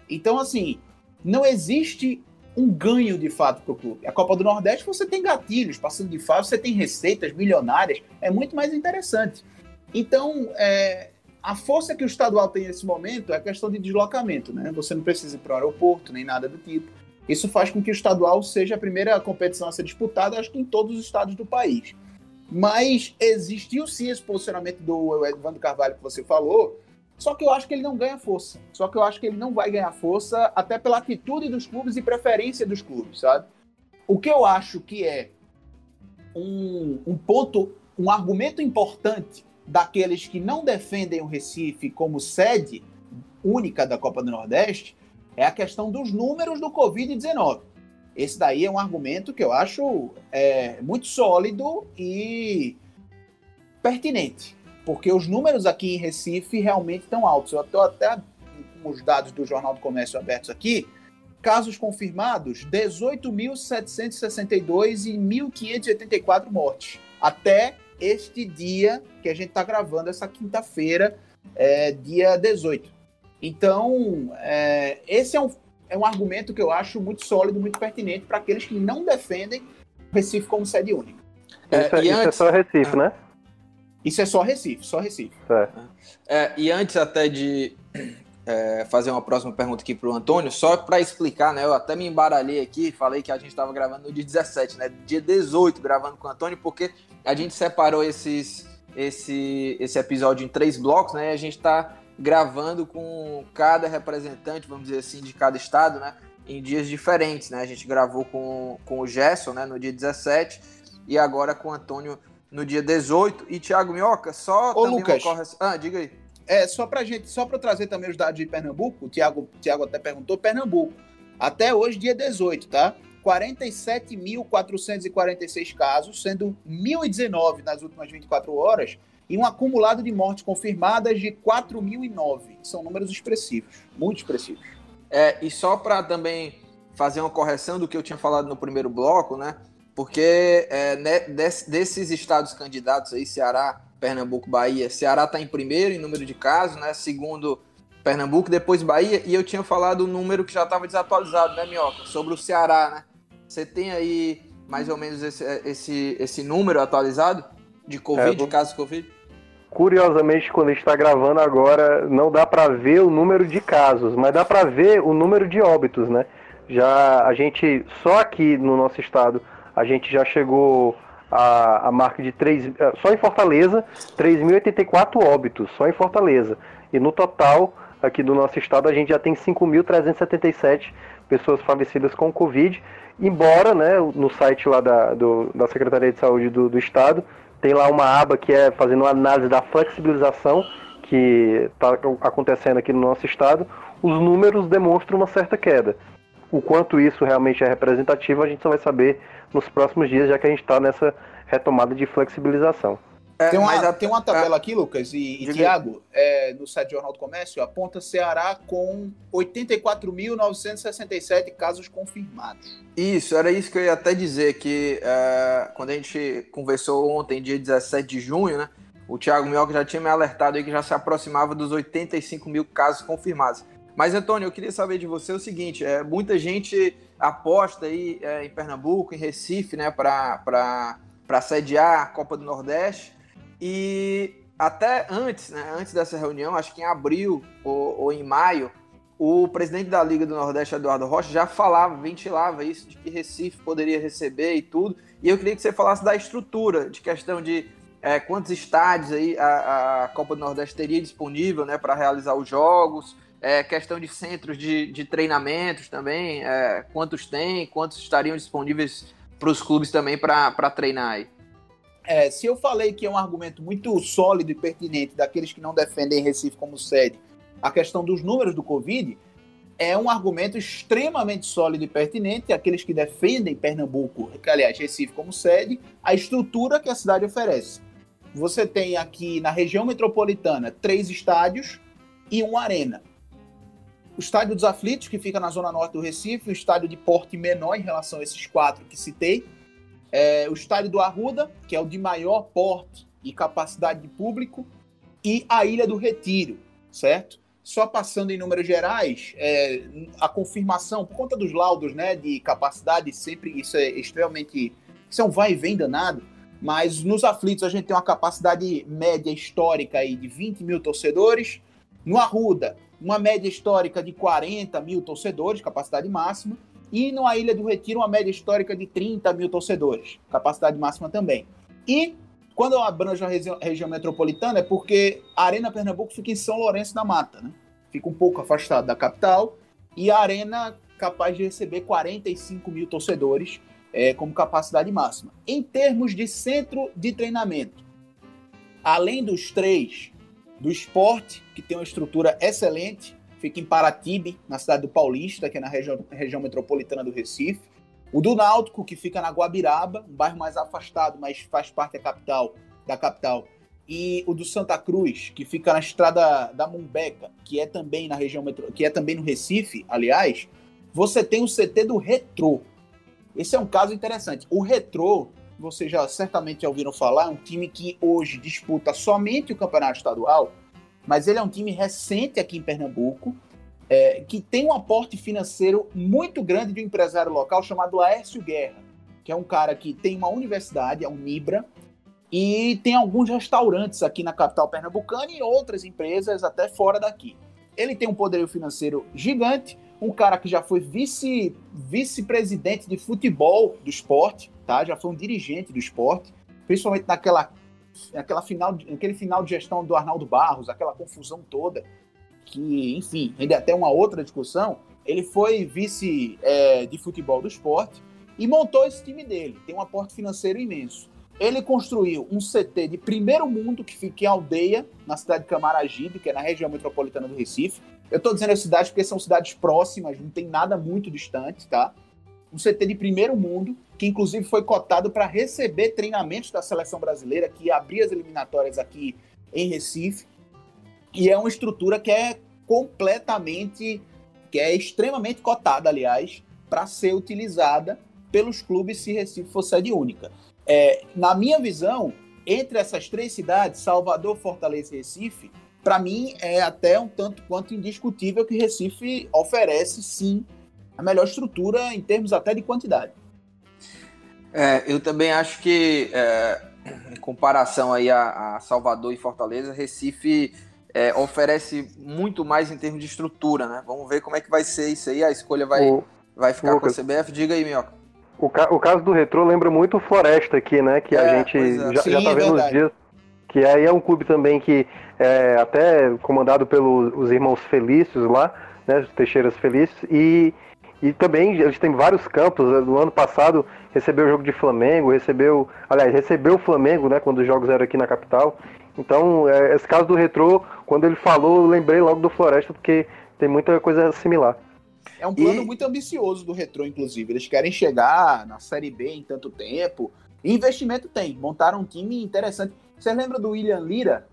Então, assim, não existe um ganho de fato para o clube. A Copa do Nordeste você tem gatilhos, passando de fase, você tem receitas milionárias, é muito mais interessante. Então, é, a força que o estadual tem nesse momento é a questão de deslocamento, né? Você não precisa ir para o aeroporto, nem nada do tipo. Isso faz com que o estadual seja a primeira competição a ser disputada, acho que em todos os estados do país. Mas existiu sim esse posicionamento do Evandro Carvalho que você falou, Só que eu acho que ele não ganha força. Só que eu acho que ele não vai ganhar força, até pela atitude dos clubes e preferência dos clubes, sabe? O que eu acho que é um, um ponto, um argumento importante daqueles que não defendem o Recife como sede única da Copa do Nordeste é a questão dos números do Covid-19. Esse daí é um argumento que eu acho é, muito sólido e pertinente porque os números aqui em Recife realmente estão altos. Eu estou até com os dados do Jornal do Comércio abertos aqui. Casos confirmados, 18.762 e 1.584 mortes. Até este dia que a gente está gravando, essa quinta-feira, é, dia 18. Então, é, esse é um, é um argumento que eu acho muito sólido, muito pertinente para aqueles que não defendem Recife como sede única. É, isso, é, isso é antes... é só Recife, né? Isso é só Recife, só Recife. É. É, e antes até de é, fazer uma próxima pergunta aqui para o Antônio, só para explicar, né? Eu até me embaralhei aqui, falei que a gente estava gravando no dia 17, né? Dia 18 gravando com o Antônio, porque a gente separou esses, esse, esse episódio em três blocos, né? E a gente está gravando com cada representante, vamos dizer assim, de cada estado, né? Em dias diferentes, né? A gente gravou com, com o Gerson, né? No dia 17 e agora com o Antônio no dia 18. E Thiago Minhoca, só Ô, também Lucas, correção. Ah, diga aí. É, só pra gente, só para trazer também os dados de Pernambuco, o Thiago, Thiago até perguntou, Pernambuco. Até hoje, dia 18, tá? 47.446 casos, sendo 1.019 nas últimas 24 horas, e um acumulado de mortes confirmadas de 4.009. São números expressivos, muito expressivos. É, e só para também fazer uma correção do que eu tinha falado no primeiro bloco, né? porque é, né, desses estados candidatos aí, Ceará, Pernambuco, Bahia, Ceará está em primeiro em número de casos, né? Segundo Pernambuco, depois Bahia, e eu tinha falado o número que já estava desatualizado, né, Minhoca? Sobre o Ceará, né? Você tem aí mais ou menos esse, esse, esse número atualizado de Covid, é, de casos de Covid? Curiosamente, quando a gente está gravando agora, não dá para ver o número de casos, mas dá para ver o número de óbitos, né? Já a gente, só aqui no nosso estado, a gente já chegou a, a marca de 3, eh, só em Fortaleza, 3.084 óbitos, só em Fortaleza. E no total, aqui do nosso estado, a gente já tem 5.377 pessoas falecidas com Covid, embora né, no site lá da, do, da Secretaria de Saúde do, do Estado, tem lá uma aba que é fazendo uma análise da flexibilização que está acontecendo aqui no nosso estado, os números demonstram uma certa queda. O quanto isso realmente é representativo, a gente só vai saber nos próximos dias, já que a gente está nessa retomada de flexibilização. É, tem, uma, a, tem uma tabela é, aqui, Lucas e, e Tiago, é, no site Jornal do Comércio, aponta Ceará com 84.967 casos confirmados. Isso, era isso que eu ia até dizer, que é, quando a gente conversou ontem, dia 17 de junho, né, o Thiago Mioca já tinha me alertado aí que já se aproximava dos 85 mil casos confirmados. Mas, Antônio, eu queria saber de você o seguinte: é, muita gente aposta aí é, em Pernambuco, em Recife, né, para sediar a Copa do Nordeste. E até antes, né, antes dessa reunião, acho que em abril ou, ou em maio, o presidente da Liga do Nordeste, Eduardo Rocha, já falava, ventilava isso, de que Recife poderia receber e tudo. E eu queria que você falasse da estrutura, de questão de é, quantos estádios aí a, a Copa do Nordeste teria disponível né, para realizar os jogos, é, questão de centros de, de treinamentos também, é, quantos tem, quantos estariam disponíveis para os clubes também para treinar aí. É, se eu falei que é um argumento muito sólido e pertinente daqueles que não defendem Recife como sede, a questão dos números do Covid, é um argumento extremamente sólido e pertinente aqueles que defendem Pernambuco, aliás, Recife como sede, a estrutura que a cidade oferece. Você tem aqui na região metropolitana três estádios e uma arena o Estádio dos Aflitos, que fica na zona norte do Recife, o estádio de porte menor em relação a esses quatro que citei, é, o Estádio do Arruda, que é o de maior porte e capacidade de público, e a Ilha do Retiro, certo? Só passando em números gerais, é, a confirmação, por conta dos laudos né, de capacidade, sempre isso é extremamente. Isso é um vai e vem danado, mas nos aflitos a gente tem uma capacidade média histórica aí de 20 mil torcedores. No Arruda, uma média histórica de 40 mil torcedores, capacidade máxima, e na Ilha do Retiro, uma média histórica de 30 mil torcedores, capacidade máxima também. E quando eu abranjo a região, região metropolitana é porque a Arena Pernambuco fica em São Lourenço da Mata, né? Fica um pouco afastado da capital e a arena capaz de receber 45 mil torcedores é, como capacidade máxima. Em termos de centro de treinamento, além dos três, do esporte, que tem uma estrutura excelente, fica em Paratibe, na cidade do Paulista, que é na região, região metropolitana do Recife. O do Náutico, que fica na Guabiraba, um bairro mais afastado, mas faz parte da capital, da capital. E o do Santa Cruz, que fica na estrada da Mumbeca, que é também na região metro, que é também no Recife, aliás, você tem o CT do Retrô. Esse é um caso interessante. O Retrô, vocês já certamente já ouviram falar, é um time que hoje disputa somente o campeonato estadual, mas ele é um time recente aqui em Pernambuco, é, que tem um aporte financeiro muito grande de um empresário local chamado Laércio Guerra, que é um cara que tem uma universidade, é um Nibra, e tem alguns restaurantes aqui na capital pernambucana e outras empresas até fora daqui. Ele tem um poderio financeiro gigante, um cara que já foi vice vice-presidente de futebol do esporte, tá? Já foi um dirigente do esporte, principalmente naquela naquela final, naquele final de gestão do Arnaldo Barros, aquela confusão toda, que, enfim, rende até uma outra discussão. Ele foi vice é, de futebol do esporte e montou esse time dele. Tem um aporte financeiro imenso. Ele construiu um CT de primeiro mundo que fica em aldeia, na cidade de Camaragibe, que é na região metropolitana do Recife. Eu estou dizendo as cidades porque são cidades próximas, não tem nada muito distante, tá? Um CT de primeiro mundo, que inclusive foi cotado para receber treinamentos da seleção brasileira, que abria as eliminatórias aqui em Recife. E é uma estrutura que é completamente, que é extremamente cotada, aliás, para ser utilizada pelos clubes se Recife for sede única. É, na minha visão, entre essas três cidades, Salvador, Fortaleza e Recife, para mim é até um tanto quanto indiscutível que Recife oferece, sim, a melhor estrutura em termos até de quantidade. É, eu também acho que, é, em comparação aí a, a, Salvador e Fortaleza, Recife é, oferece muito mais em termos de estrutura, né? Vamos ver como é que vai ser isso aí, a escolha vai, o, vai ficar Lucas. com a CBF. Diga aí, Minhoca. O, ca o caso do Retrô lembra muito o Floresta aqui, né? Que a é, gente é. já, Sim, já tá vendo nos dias. Que aí é um clube também que é até comandado pelos irmãos Felícios lá, né? Os Teixeiras Felícios. E, e também eles têm vários campos. No ano passado recebeu o jogo de Flamengo, recebeu. Aliás, recebeu o Flamengo, né? Quando os jogos eram aqui na capital. Então, é, esse caso do Retrô, quando ele falou, eu lembrei logo do Floresta, porque tem muita coisa similar. É um plano e... muito ambicioso do Retro, inclusive. Eles querem chegar na Série B em tanto tempo. E investimento tem. Montaram um time interessante. Você lembra do William Lira?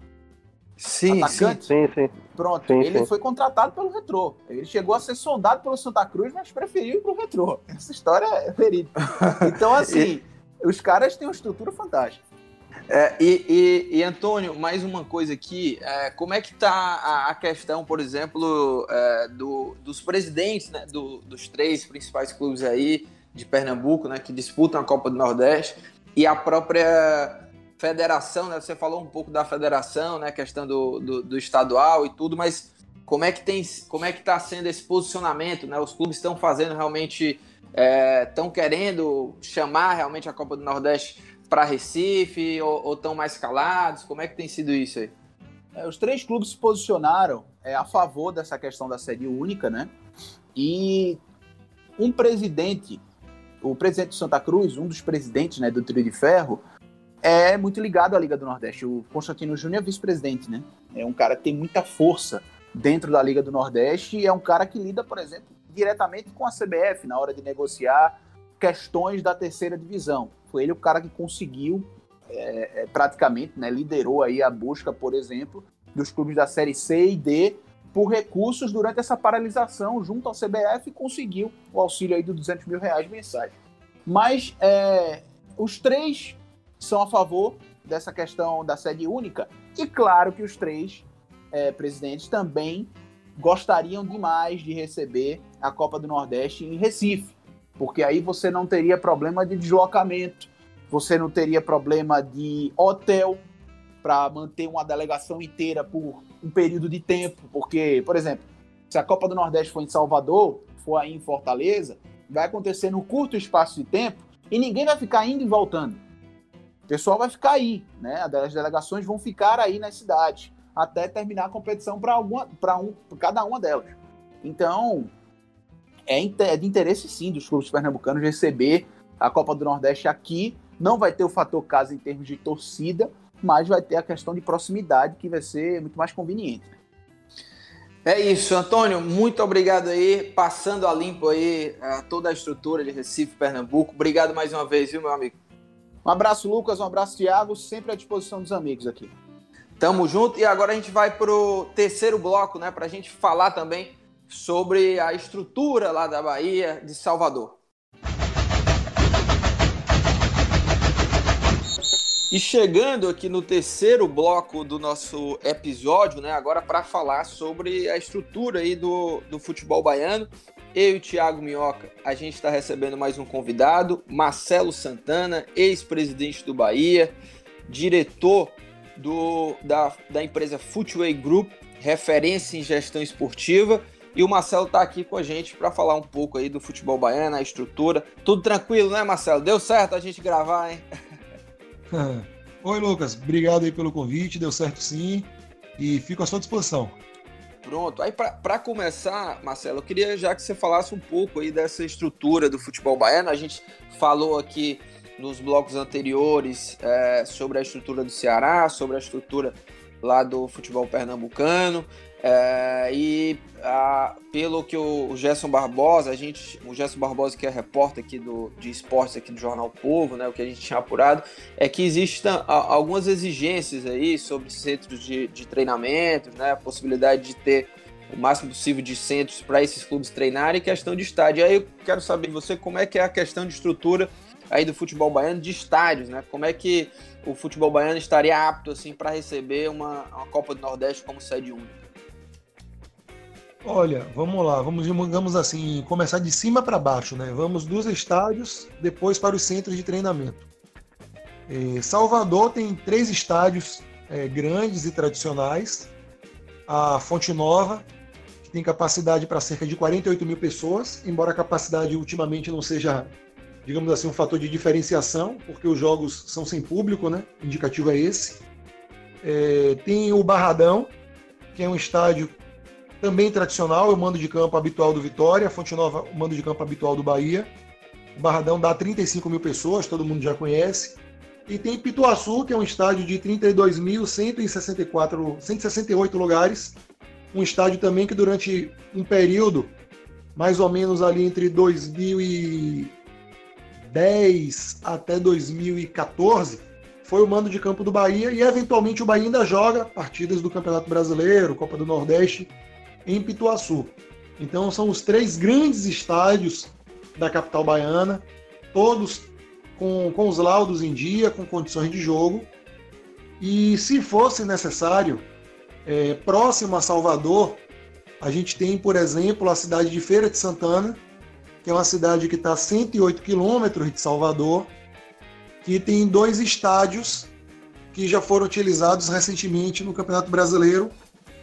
Sim, Atacante? sim, sim. Pronto, sim, ele sim. foi contratado pelo Retro. Ele chegou a ser sondado pelo Santa Cruz, mas preferiu ir pro Retro. Essa história é verídica. Então, assim, e... os caras têm uma estrutura fantástica. É, e, e, e, Antônio, mais uma coisa aqui, é, como é que está a, a, questão, por exemplo, é, do, dos presidentes né, do, dos três principais clubes aí de Pernambuco, né, que disputam a Copa do Nordeste, e a própria federação, né, você falou um pouco da federação, né, questão do, do, do estadual e tudo, mas como é que tem, como é que está sendo esse posicionamento, né? Os clubes estão fazendo realmente, estão é, querendo chamar realmente a Copa do Nordeste para Recife ou estão mais calados? Como é que tem sido isso aí? É, os três clubes se posicionaram é, a favor dessa questão da sede única, né? E um presidente, o presidente de Santa Cruz, um dos presidentes né, do Trio de Ferro, é muito ligado à Liga do Nordeste. O Constantino Júnior é vice-presidente, né? É um cara que tem muita força dentro da Liga do Nordeste e é um cara que lida, por exemplo, diretamente com a CBF na hora de negociar questões da terceira divisão. Foi ele o cara que conseguiu, é, é, praticamente, né, liderou aí a busca, por exemplo, dos clubes da Série C e D por recursos durante essa paralisação junto ao CBF e conseguiu o auxílio aí de 200 mil reais mensais. Mas é, os três são a favor dessa questão da sede única e claro que os três é, presidentes também gostariam demais de receber a Copa do Nordeste em Recife porque aí você não teria problema de deslocamento, você não teria problema de hotel para manter uma delegação inteira por um período de tempo, porque, por exemplo, se a Copa do Nordeste for em Salvador, for aí em Fortaleza, vai acontecer no curto espaço de tempo e ninguém vai ficar indo e voltando. O pessoal vai ficar aí, né? As delegações vão ficar aí nas cidades até terminar a competição para alguma, para um, cada uma delas. Então, é, é de interesse sim dos clubes pernambucanos receber a Copa do Nordeste aqui. Não vai ter o fator casa em termos de torcida, mas vai ter a questão de proximidade que vai ser muito mais conveniente. É isso, Antônio, muito obrigado aí, passando a limpo aí toda a estrutura de Recife, Pernambuco. Obrigado mais uma vez, viu, meu amigo? Um abraço, Lucas, um abraço, Thiago, sempre à disposição dos amigos aqui. Tamo junto e agora a gente vai pro terceiro bloco, né, pra gente falar também sobre a estrutura lá da Bahia de Salvador. E chegando aqui no terceiro bloco do nosso episódio, né, agora para falar sobre a estrutura aí do, do futebol baiano, eu e o Thiago Minhoca, a gente está recebendo mais um convidado, Marcelo Santana, ex-presidente do Bahia, diretor do, da, da empresa Footway Group, referência em gestão esportiva, e o Marcelo está aqui com a gente para falar um pouco aí do futebol baiano, a estrutura. Tudo tranquilo, né, Marcelo? Deu certo a gente gravar, hein? Oi, Lucas. Obrigado aí pelo convite. Deu certo sim. E fico à sua disposição. Pronto. Aí, para começar, Marcelo, eu queria já que você falasse um pouco aí dessa estrutura do futebol baiano. A gente falou aqui nos blocos anteriores é, sobre a estrutura do Ceará, sobre a estrutura lá do futebol pernambucano. É, e a, pelo que o, o Gerson Barbosa, a gente, o Gerson Barbosa, que é repórter aqui do, de esportes aqui do Jornal Povo, né, o que a gente tinha apurado, é que existem algumas exigências aí sobre centros de, de treinamento, né, a possibilidade de ter o máximo possível de centros para esses clubes treinarem e questão de estádio. Aí eu quero saber de você como é que é a questão de estrutura aí do futebol baiano de estádios, né? Como é que o futebol baiano estaria apto assim para receber uma, uma Copa do Nordeste como sede única? Olha, vamos lá, vamos, digamos assim, começar de cima para baixo, né? Vamos dos estádios, depois para os centros de treinamento. É, Salvador tem três estádios é, grandes e tradicionais. A Fonte Nova, que tem capacidade para cerca de 48 mil pessoas, embora a capacidade ultimamente não seja, digamos assim, um fator de diferenciação, porque os jogos são sem público, né? O indicativo é esse. É, tem o Barradão, que é um estádio também tradicional, o mando de campo habitual do Vitória, Fonte Nova, o mando de campo habitual do Bahia. O Barradão dá 35 mil pessoas, todo mundo já conhece. E tem Pituaçu, que é um estádio de 32.164, 168 lugares. Um estádio também que durante um período, mais ou menos ali entre 2010 até 2014, foi o mando de campo do Bahia e eventualmente o Bahia ainda joga partidas do Campeonato Brasileiro, Copa do Nordeste em Pituaçu. Então são os três grandes estádios da capital baiana, todos com, com os laudos em dia, com condições de jogo. E se fosse necessário, é, próximo a Salvador, a gente tem, por exemplo, a cidade de Feira de Santana, que é uma cidade que está a 108 quilômetros de Salvador, que tem dois estádios que já foram utilizados recentemente no Campeonato Brasileiro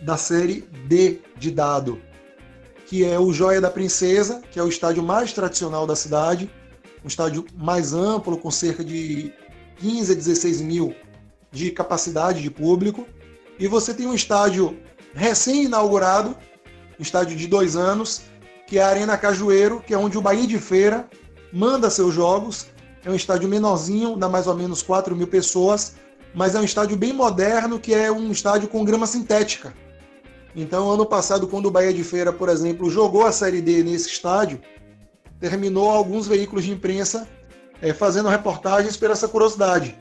da série D de dado, que é o Joia da Princesa, que é o estádio mais tradicional da cidade, um estádio mais amplo, com cerca de 15 a 16 mil de capacidade de público. E você tem um estádio recém-inaugurado, um estádio de dois anos, que é a Arena Cajueiro, que é onde o Bahia de Feira manda seus jogos. É um estádio menorzinho, dá mais ou menos 4 mil pessoas, mas é um estádio bem moderno, que é um estádio com grama sintética. Então, ano passado, quando o Bahia de Feira, por exemplo, jogou a Série D nesse estádio, terminou alguns veículos de imprensa é, fazendo reportagens por essa curiosidade,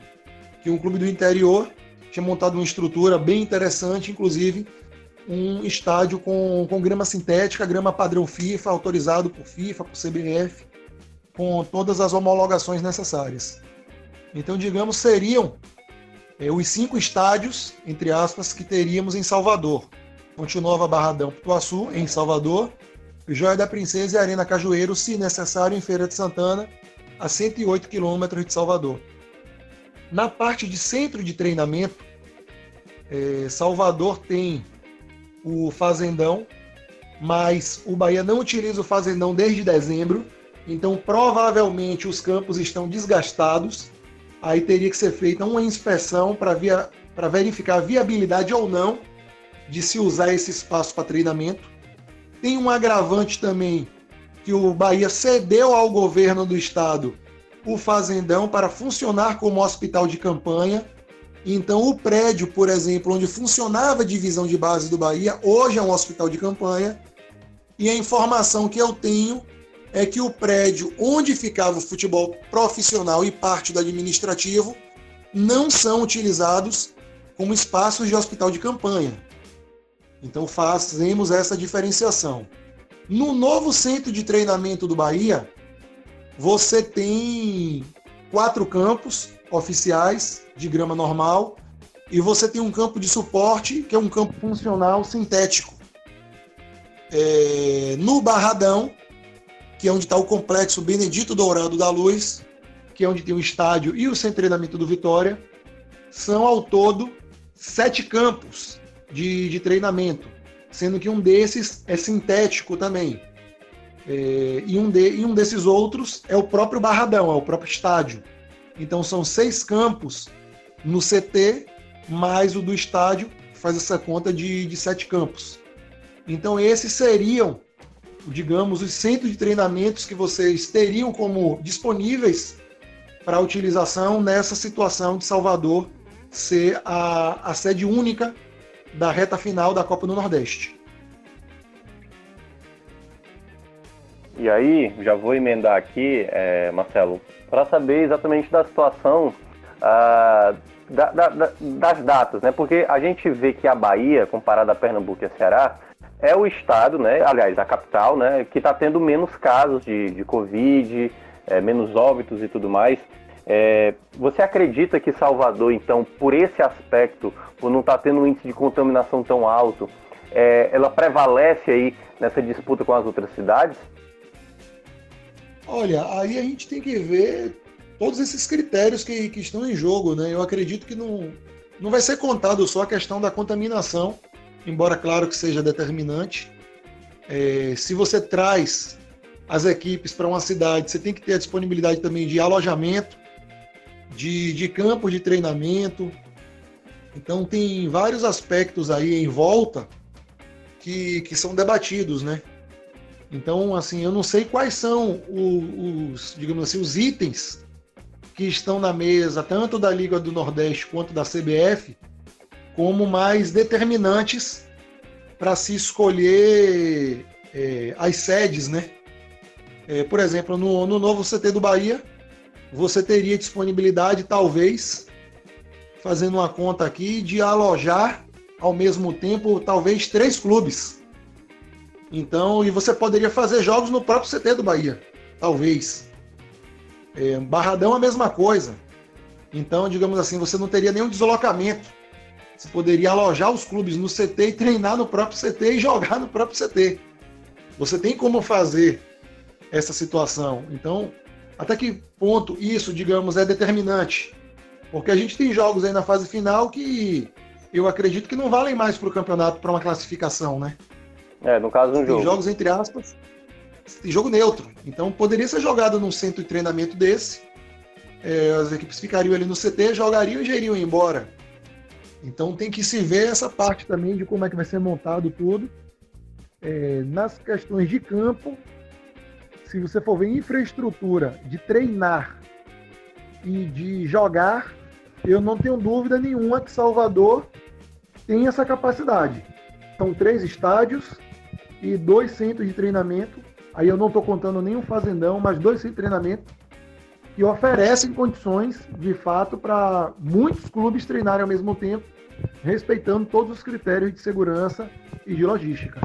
que um clube do interior tinha montado uma estrutura bem interessante, inclusive um estádio com, com grama sintética, grama padrão FIFA, autorizado por FIFA, por CBF, com todas as homologações necessárias. Então, digamos, seriam é, os cinco estádios, entre aspas, que teríamos em Salvador. Ponte Barradão, Pituaçu, em Salvador, Joia da Princesa e Arena Cajueiro, se necessário, em Feira de Santana, a 108 quilômetros de Salvador. Na parte de centro de treinamento, é, Salvador tem o Fazendão, mas o Bahia não utiliza o Fazendão desde dezembro, então provavelmente os campos estão desgastados. Aí teria que ser feita uma inspeção para verificar a viabilidade ou não de se usar esse espaço para treinamento. Tem um agravante também que o Bahia cedeu ao governo do estado o Fazendão para funcionar como hospital de campanha. Então, o prédio, por exemplo, onde funcionava a divisão de base do Bahia, hoje é um hospital de campanha. E a informação que eu tenho é que o prédio onde ficava o futebol profissional e parte do administrativo não são utilizados como espaços de hospital de campanha. Então fazemos essa diferenciação. No novo centro de treinamento do Bahia, você tem quatro campos oficiais de grama normal e você tem um campo de suporte, que é um campo funcional sintético. É, no Barradão, que é onde está o complexo Benedito Dourado da Luz, que é onde tem o estádio e o centro de treinamento do Vitória, são ao todo sete campos de, de treinamento, sendo que um desses é sintético também. É, e, um de, e um desses outros é o próprio Barradão, é o próprio estádio. Então são seis campos no CT, mais o do estádio, faz essa conta de, de sete campos. Então esses seriam, digamos, os centros de treinamentos que vocês teriam como disponíveis para utilização nessa situação de Salvador ser a, a sede única da reta final da Copa do Nordeste. E aí, já vou emendar aqui, é, Marcelo, para saber exatamente da situação ah, da, da, das datas, né? Porque a gente vê que a Bahia, comparada a Pernambuco e a Ceará, é o estado, né? Aliás, a capital, né? Que está tendo menos casos de, de Covid, é, menos óbitos e tudo mais. É, você acredita que Salvador, então, por esse aspecto, por não estar tá tendo um índice de contaminação tão alto, é, ela prevalece aí nessa disputa com as outras cidades? Olha, aí a gente tem que ver todos esses critérios que, que estão em jogo, né? Eu acredito que não, não vai ser contado só a questão da contaminação, embora claro que seja determinante. É, se você traz as equipes para uma cidade, você tem que ter a disponibilidade também de alojamento, de, de campos de treinamento. Então tem vários aspectos aí em volta que, que são debatidos, né? Então, assim, eu não sei quais são os, digamos assim, os itens que estão na mesa, tanto da Liga do Nordeste quanto da CBF, como mais determinantes para se escolher é, as sedes, né? É, por exemplo, no, no novo CT do Bahia, você teria disponibilidade, talvez, fazendo uma conta aqui, de alojar ao mesmo tempo, talvez, três clubes. Então, e você poderia fazer jogos no próprio CT do Bahia, talvez. É, Barradão a mesma coisa. Então, digamos assim, você não teria nenhum deslocamento. Você poderia alojar os clubes no CT e treinar no próprio CT e jogar no próprio CT. Você tem como fazer essa situação. Então, até que ponto isso, digamos, é determinante? Porque a gente tem jogos aí na fase final que eu acredito que não valem mais para o campeonato para uma classificação, né? É, no caso, um tem jogo. jogos entre aspas, tem jogo neutro. Então poderia ser jogado num centro de treinamento desse. É, as equipes ficariam ali no CT, jogariam e já iriam embora. Então tem que se ver essa parte também de como é que vai ser montado tudo. É, nas questões de campo, se você for ver infraestrutura de treinar e de jogar, eu não tenho dúvida nenhuma que Salvador tem essa capacidade. São três estádios, e dois centros de treinamento. Aí eu não estou contando nenhum fazendão, mas dois centros de treinamento que oferecem condições, de fato, para muitos clubes treinarem ao mesmo tempo, respeitando todos os critérios de segurança e de logística.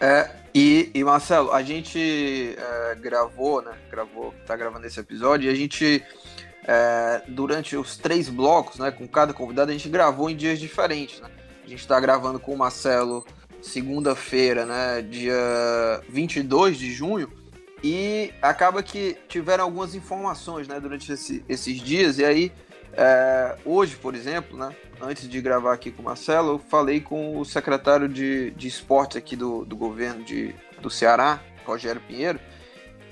É, e, e Marcelo, a gente é, gravou, né? Gravou, tá gravando esse episódio e a gente, é, durante os três blocos, né? Com cada convidado, a gente gravou em dias diferentes, né? A gente está gravando com o Marcelo segunda-feira, né, dia 22 de junho, e acaba que tiveram algumas informações, né, durante esse, esses dias, e aí, é, hoje, por exemplo, né, antes de gravar aqui com o Marcelo, eu falei com o secretário de, de esportes aqui do, do governo de, do Ceará, Rogério Pinheiro,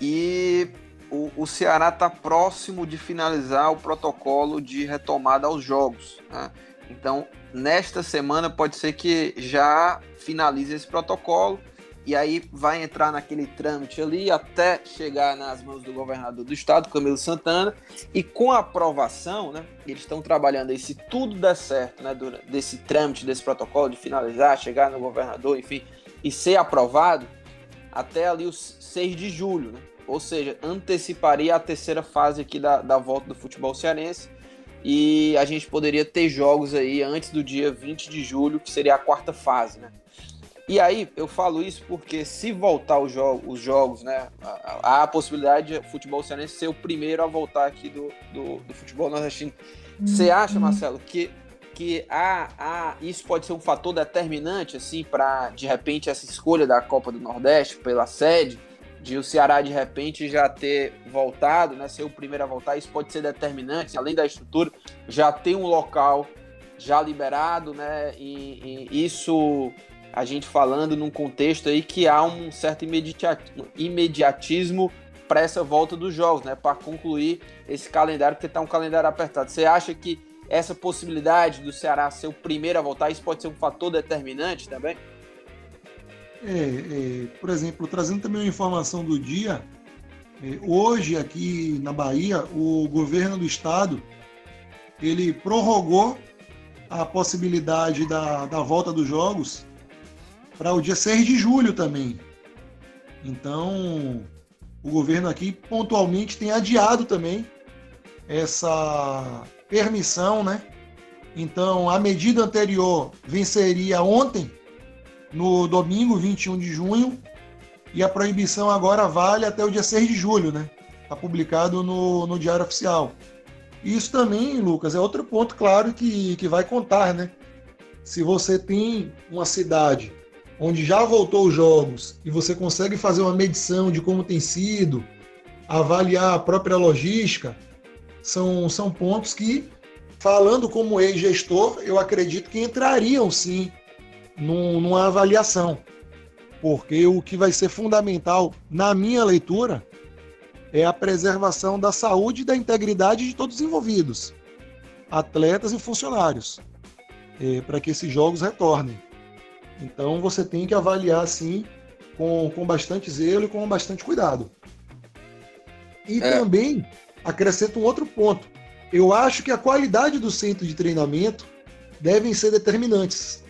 e o, o Ceará está próximo de finalizar o protocolo de retomada aos jogos. Né? Então, nesta semana pode ser que já finalize esse protocolo e aí vai entrar naquele trâmite ali até chegar nas mãos do governador do estado, Camilo Santana, e com a aprovação, né, eles estão trabalhando aí, se tudo der certo, né, desse trâmite, desse protocolo de finalizar, chegar no governador, enfim, e ser aprovado, até ali os 6 de julho, né? ou seja, anteciparia a terceira fase aqui da, da volta do futebol cearense, e a gente poderia ter jogos aí antes do dia 20 de julho, que seria a quarta fase, né? E aí, eu falo isso porque se voltar os, jo os jogos, né, há a possibilidade de futebol cearense ser o primeiro a voltar aqui do, do, do futebol nordestino. Você uhum. acha, Marcelo, que, que há, há, isso pode ser um fator determinante, assim, para, de repente, essa escolha da Copa do Nordeste pela sede, de o Ceará, de repente, já ter voltado, né, ser o primeiro a voltar, isso pode ser determinante, além da estrutura, já ter um local já liberado, né, e, e isso a gente falando num contexto aí que há um certo imediatismo para essa volta dos jogos, né? Para concluir esse calendário, porque está um calendário apertado. Você acha que essa possibilidade do Ceará ser o primeiro a voltar, isso pode ser um fator determinante também? É, é, por exemplo, trazendo também uma informação do dia, é, hoje aqui na Bahia, o governo do estado ele prorrogou a possibilidade da, da volta dos jogos para o dia 6 de julho também. Então, o governo aqui pontualmente tem adiado também essa permissão, né? Então, a medida anterior venceria ontem, no domingo 21 de junho, e a proibição agora vale até o dia 6 de julho, né? Está publicado no, no Diário Oficial. Isso também, Lucas, é outro ponto, claro, que, que vai contar, né? Se você tem uma cidade onde já voltou os jogos e você consegue fazer uma medição de como tem sido, avaliar a própria logística, são, são pontos que, falando como ex-gestor, eu acredito que entrariam sim num, numa avaliação. Porque o que vai ser fundamental, na minha leitura, é a preservação da saúde e da integridade de todos os envolvidos, atletas e funcionários, é, para que esses jogos retornem. Então você tem que avaliar assim com, com bastante zelo e com bastante cuidado. E é. também acrescento um outro ponto. Eu acho que a qualidade do centro de treinamento devem ser determinantes.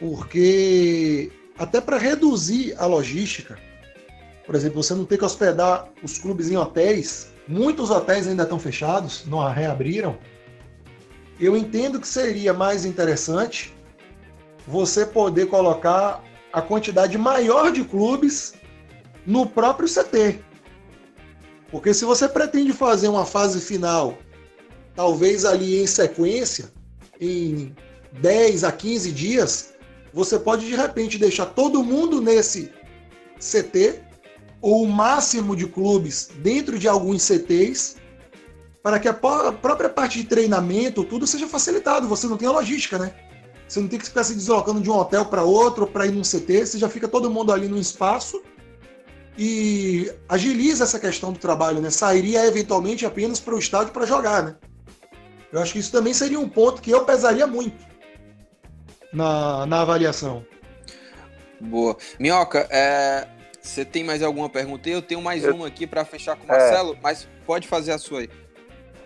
Porque até para reduzir a logística, por exemplo, você não tem que hospedar os clubes em hotéis, muitos hotéis ainda estão fechados, não reabriram. Eu entendo que seria mais interessante você poder colocar a quantidade maior de clubes no próprio CT. Porque se você pretende fazer uma fase final, talvez ali em sequência, em 10 a 15 dias, você pode de repente deixar todo mundo nesse CT, ou o máximo de clubes dentro de alguns CTs, para que a própria parte de treinamento, tudo seja facilitado. Você não tem a logística, né? Você não tem que ficar se deslocando de um hotel para outro para ir num CT, você já fica todo mundo ali no espaço e agiliza essa questão do trabalho, né? Sairia eventualmente apenas para o estádio para jogar, né? Eu acho que isso também seria um ponto que eu pesaria muito na, na avaliação. Boa. Minhoca, é, você tem mais alguma pergunta? Eu tenho mais eu... uma aqui para fechar com o Marcelo, é... mas pode fazer a sua aí.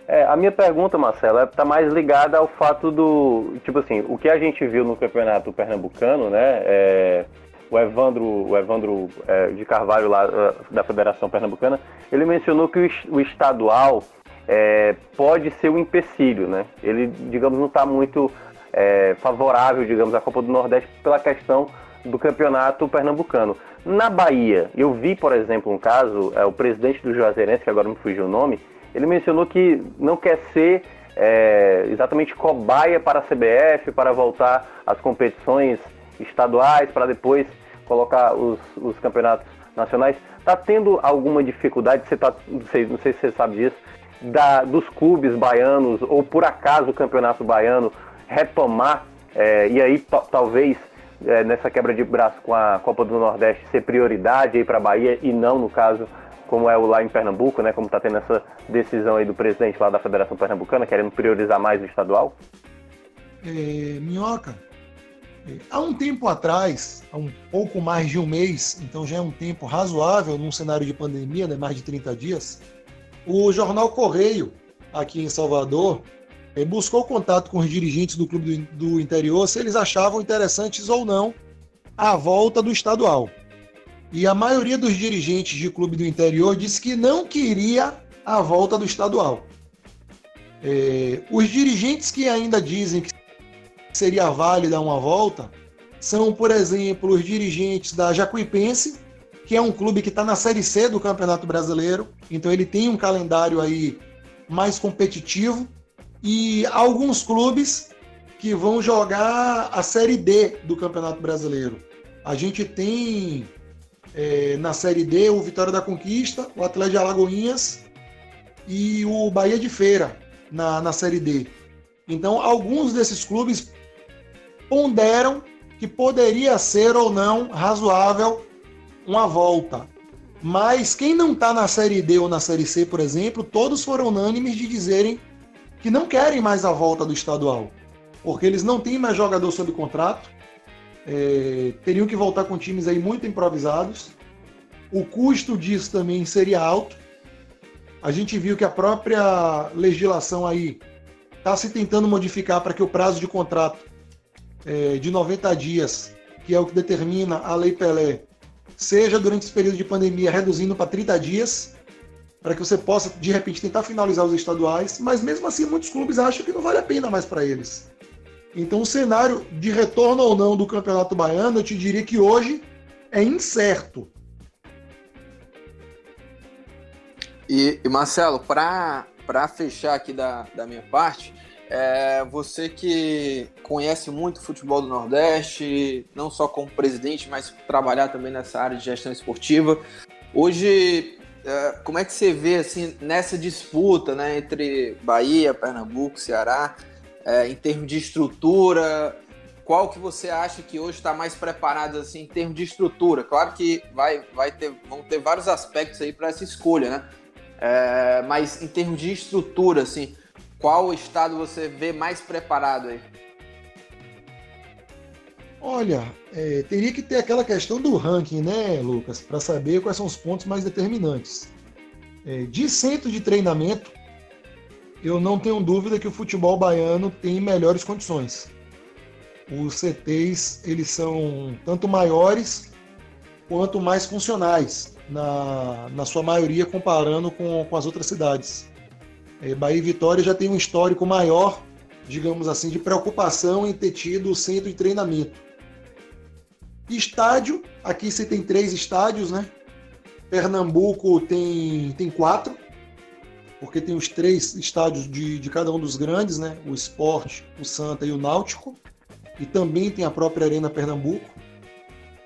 É, a minha pergunta, Marcelo, está mais ligada ao fato do. Tipo assim, o que a gente viu no campeonato pernambucano, né? É, o Evandro, o Evandro é, de Carvalho, lá é, da Federação Pernambucana, ele mencionou que o, o estadual é, pode ser um empecilho, né? Ele, digamos, não está muito é, favorável, digamos, à Copa do Nordeste pela questão do campeonato pernambucano. Na Bahia, eu vi, por exemplo, um caso, é, o presidente do Juazeirense, que agora me fugiu o nome, ele mencionou que não quer ser é, exatamente cobaia para a CBF, para voltar às competições estaduais, para depois colocar os, os campeonatos nacionais. Está tendo alguma dificuldade, você tá, não, sei, não sei se você sabe disso, da, dos clubes baianos, ou por acaso o campeonato baiano retomar, é, e aí talvez é, nessa quebra de braço com a Copa do Nordeste ser prioridade para a Bahia e não, no caso, como é o lá em Pernambuco, né? Como está tendo essa decisão aí do presidente lá da Federação Pernambucana, querendo priorizar mais o estadual? É, Minhoca, é, há um tempo atrás, há um pouco mais de um mês, então já é um tempo razoável num cenário de pandemia, né, mais de 30 dias, o jornal Correio, aqui em Salvador, é, buscou contato com os dirigentes do clube do, do interior se eles achavam interessantes ou não a volta do estadual. E a maioria dos dirigentes de clube do interior disse que não queria a volta do estadual. É, os dirigentes que ainda dizem que seria válida uma volta são, por exemplo, os dirigentes da Jacuipense, que é um clube que está na Série C do Campeonato Brasileiro, então ele tem um calendário aí mais competitivo, e alguns clubes que vão jogar a Série D do Campeonato Brasileiro. A gente tem é, na Série D o Vitória da Conquista, o Atlético de Alagoinhas e o Bahia de Feira na, na Série D. Então, alguns desses clubes ponderam que poderia ser ou não razoável uma volta. Mas quem não está na Série D ou na Série C, por exemplo, todos foram unânimes de dizerem que não querem mais a volta do estadual, porque eles não têm mais jogador sob contrato, é, teriam que voltar com times aí muito improvisados. O custo disso também seria alto. A gente viu que a própria legislação aí está se tentando modificar para que o prazo de contrato é, de 90 dias, que é o que determina a Lei Pelé, seja durante esse período de pandemia reduzindo para 30 dias, para que você possa, de repente, tentar finalizar os estaduais, mas mesmo assim muitos clubes acham que não vale a pena mais para eles. Então, o cenário de retorno ou não do Campeonato Baiano, eu te diria que hoje é incerto. E, e Marcelo, para fechar aqui da, da minha parte, é, você que conhece muito o futebol do Nordeste, não só como presidente, mas trabalhar também nessa área de gestão esportiva. Hoje, é, como é que você vê assim nessa disputa né, entre Bahia, Pernambuco, Ceará? É, em termos de estrutura? Qual que você acha que hoje está mais preparado assim em termos de estrutura? Claro que vai, vai ter, vão ter vários aspectos aí para essa escolha, né? É, mas em termos de estrutura, assim, qual estado você vê mais preparado aí? Olha, é, teria que ter aquela questão do ranking, né, Lucas, para saber quais são os pontos mais determinantes. É, de centro de treinamento, eu não tenho dúvida que o futebol baiano tem melhores condições. Os CTs eles são tanto maiores quanto mais funcionais, na, na sua maioria comparando com, com as outras cidades. É, Bahia e Vitória já tem um histórico maior, digamos assim, de preocupação em ter tido o centro de treinamento. Estádio, aqui você tem três estádios, né? Pernambuco tem, tem quatro, porque tem os três estádios de, de cada um dos grandes, né? O Esporte, o Santa e o Náutico, e também tem a própria Arena Pernambuco.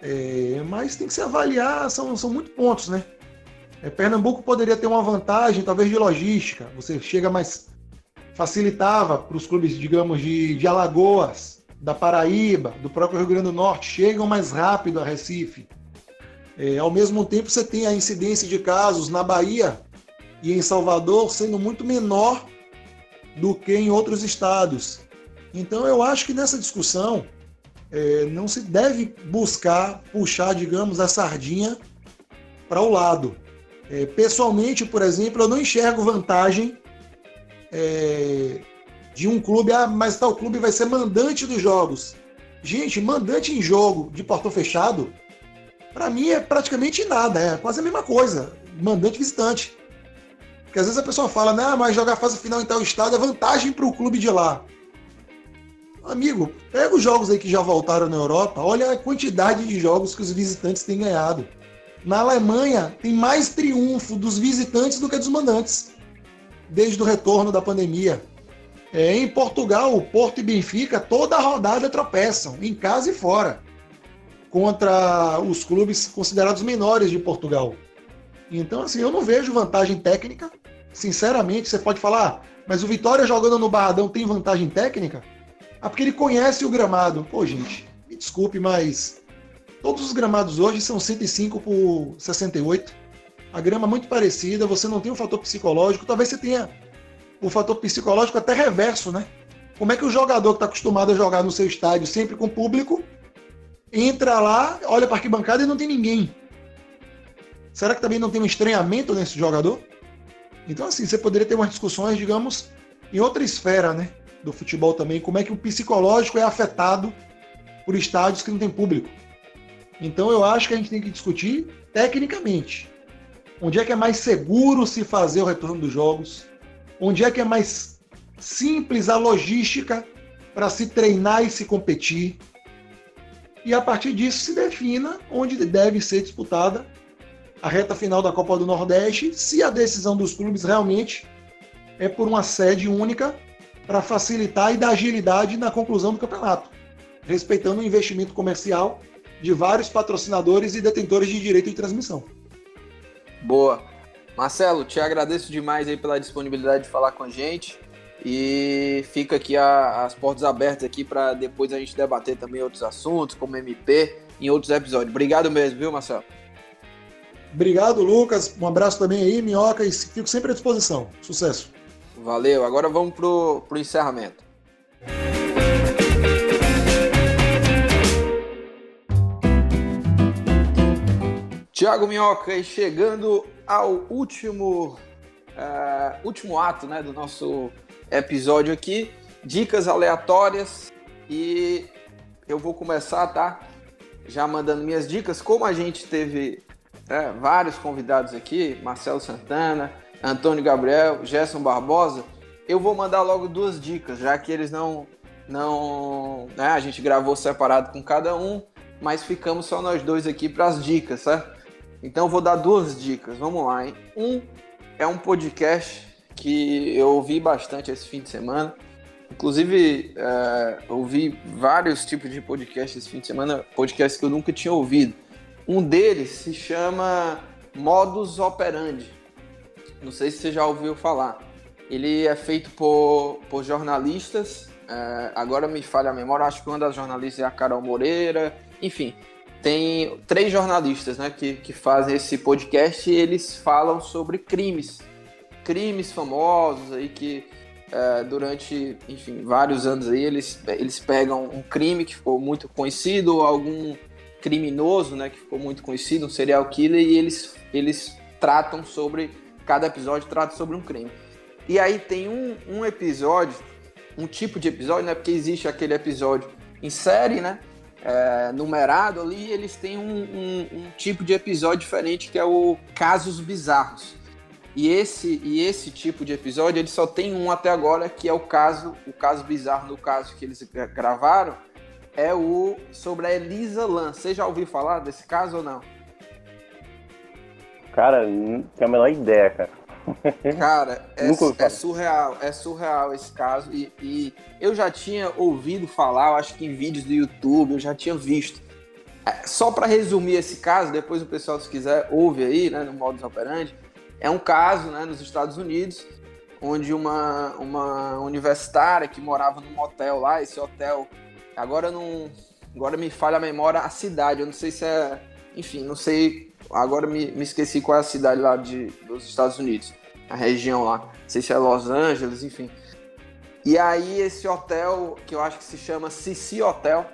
É, mas tem que se avaliar, são, são muitos pontos, né? É, Pernambuco poderia ter uma vantagem, talvez de logística. Você chega mais. facilitava para os clubes, digamos, de, de Alagoas, da Paraíba, do próprio Rio Grande do Norte, chegam mais rápido a Recife. É, ao mesmo tempo, você tem a incidência de casos na Bahia, e em Salvador sendo muito menor do que em outros estados. Então eu acho que nessa discussão é, não se deve buscar puxar, digamos, a sardinha para o lado. É, pessoalmente, por exemplo, eu não enxergo vantagem é, de um clube, ah, mas tal clube vai ser mandante dos jogos. Gente, mandante em jogo de portão fechado, para mim é praticamente nada, é quase a mesma coisa. Mandante visitante. Porque às vezes a pessoa fala, né, mas jogar fase final em tal estado é vantagem para o clube de lá. Amigo, pega os jogos aí que já voltaram na Europa, olha a quantidade de jogos que os visitantes têm ganhado. Na Alemanha, tem mais triunfo dos visitantes do que dos mandantes, desde o retorno da pandemia. É, em Portugal, o Porto e Benfica, toda a rodada tropeçam, em casa e fora, contra os clubes considerados menores de Portugal. Então, assim, eu não vejo vantagem técnica Sinceramente, você pode falar, ah, mas o Vitória jogando no Barradão tem vantagem técnica? Ah, porque ele conhece o gramado. Pô, gente, me desculpe, mas todos os gramados hoje são 105 por 68. a grama muito parecida, você não tem um fator psicológico, talvez você tenha o fator psicológico até reverso, né? Como é que o jogador que está acostumado a jogar no seu estádio sempre com público entra lá, olha para arquibancada e não tem ninguém? Será que também não tem um estranhamento nesse jogador? Então, assim, você poderia ter umas discussões, digamos, em outra esfera, né? Do futebol também, como é que o psicológico é afetado por estádios que não tem público. Então, eu acho que a gente tem que discutir tecnicamente. Onde é que é mais seguro se fazer o retorno dos jogos? Onde é que é mais simples a logística para se treinar e se competir? E a partir disso se defina onde deve ser disputada a reta final da Copa do Nordeste, se a decisão dos clubes realmente é por uma sede única para facilitar e dar agilidade na conclusão do campeonato, respeitando o investimento comercial de vários patrocinadores e detentores de direito de transmissão. Boa. Marcelo, te agradeço demais aí pela disponibilidade de falar com a gente. E fica aqui a, as portas abertas aqui para depois a gente debater também outros assuntos, como MP, em outros episódios. Obrigado mesmo, viu, Marcelo? Obrigado, Lucas. Um abraço também aí, Minhoca, e fico sempre à disposição. Sucesso. Valeu. Agora vamos pro, pro encerramento. Tiago Minhoca, e chegando ao último, uh, último ato né, do nosso episódio aqui, dicas aleatórias e eu vou começar, tá? Já mandando minhas dicas. Como a gente teve é, vários convidados aqui, Marcelo Santana, Antônio Gabriel, Gerson Barbosa, eu vou mandar logo duas dicas, já que eles não. não né, a gente gravou separado com cada um, mas ficamos só nós dois aqui para as dicas, certo? Então eu vou dar duas dicas, vamos lá, hein? Um é um podcast que eu ouvi bastante esse fim de semana. Inclusive, é, ouvi vários tipos de podcasts esse fim de semana, podcasts que eu nunca tinha ouvido. Um deles se chama Modus Operandi. Não sei se você já ouviu falar. Ele é feito por, por jornalistas. É, agora me falha a memória, acho que uma das jornalistas é a Carol Moreira. Enfim, tem três jornalistas né, que, que fazem esse podcast e eles falam sobre crimes. Crimes famosos aí que é, durante, enfim, vários anos aí eles, eles pegam um crime que ficou muito conhecido, algum criminoso, né, que ficou muito conhecido, um serial killer, e eles, eles tratam sobre, cada episódio trata sobre um crime. E aí tem um, um episódio, um tipo de episódio, né, porque existe aquele episódio em série, né, é, numerado ali, eles têm um, um, um, tipo de episódio diferente que é o Casos Bizarros. E esse, e esse tipo de episódio, ele só tem um até agora, que é o caso, o caso bizarro no caso que eles gravaram, é o sobre a Elisa Lam. Você já ouviu falar desse caso ou não? Cara, não tenho a menor ideia, cara. Cara, é, é, surreal, é surreal esse caso. E, e, eu já tinha ouvido falar, acho que em vídeos do YouTube, eu já tinha visto. É, só para resumir esse caso, depois o pessoal, se quiser, ouve aí, né, no modus operandi. É um caso, né, nos Estados Unidos, onde uma, uma universitária que morava num hotel lá, esse hotel Agora não. Agora me falha a memória a cidade. Eu não sei se é. Enfim, não sei. Agora me, me esqueci qual é a cidade lá de, dos Estados Unidos. A região lá. Não sei se é Los Angeles, enfim. E aí esse hotel, que eu acho que se chama Cici Hotel,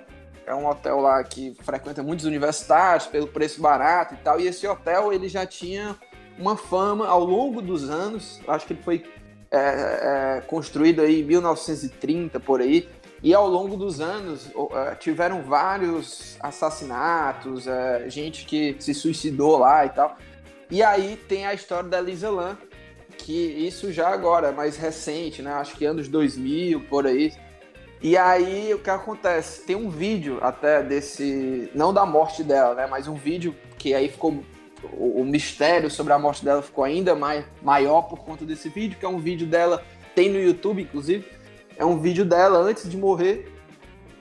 é um hotel lá que frequenta muitos universitários pelo preço barato e tal. E esse hotel ele já tinha uma fama ao longo dos anos. Acho que ele foi é, é, construído aí em 1930 por aí. E ao longo dos anos é, tiveram vários assassinatos, é, gente que se suicidou lá e tal. E aí tem a história da Lisa Lam, que isso já agora, mais recente, né? Acho que anos 2000, por aí. E aí o que acontece? Tem um vídeo até desse, não da morte dela, né? Mas um vídeo que aí ficou o, mistério sobre a morte dela ficou ainda mais maior por conta desse vídeo, que é um vídeo dela tem no YouTube, inclusive é um vídeo dela antes de morrer.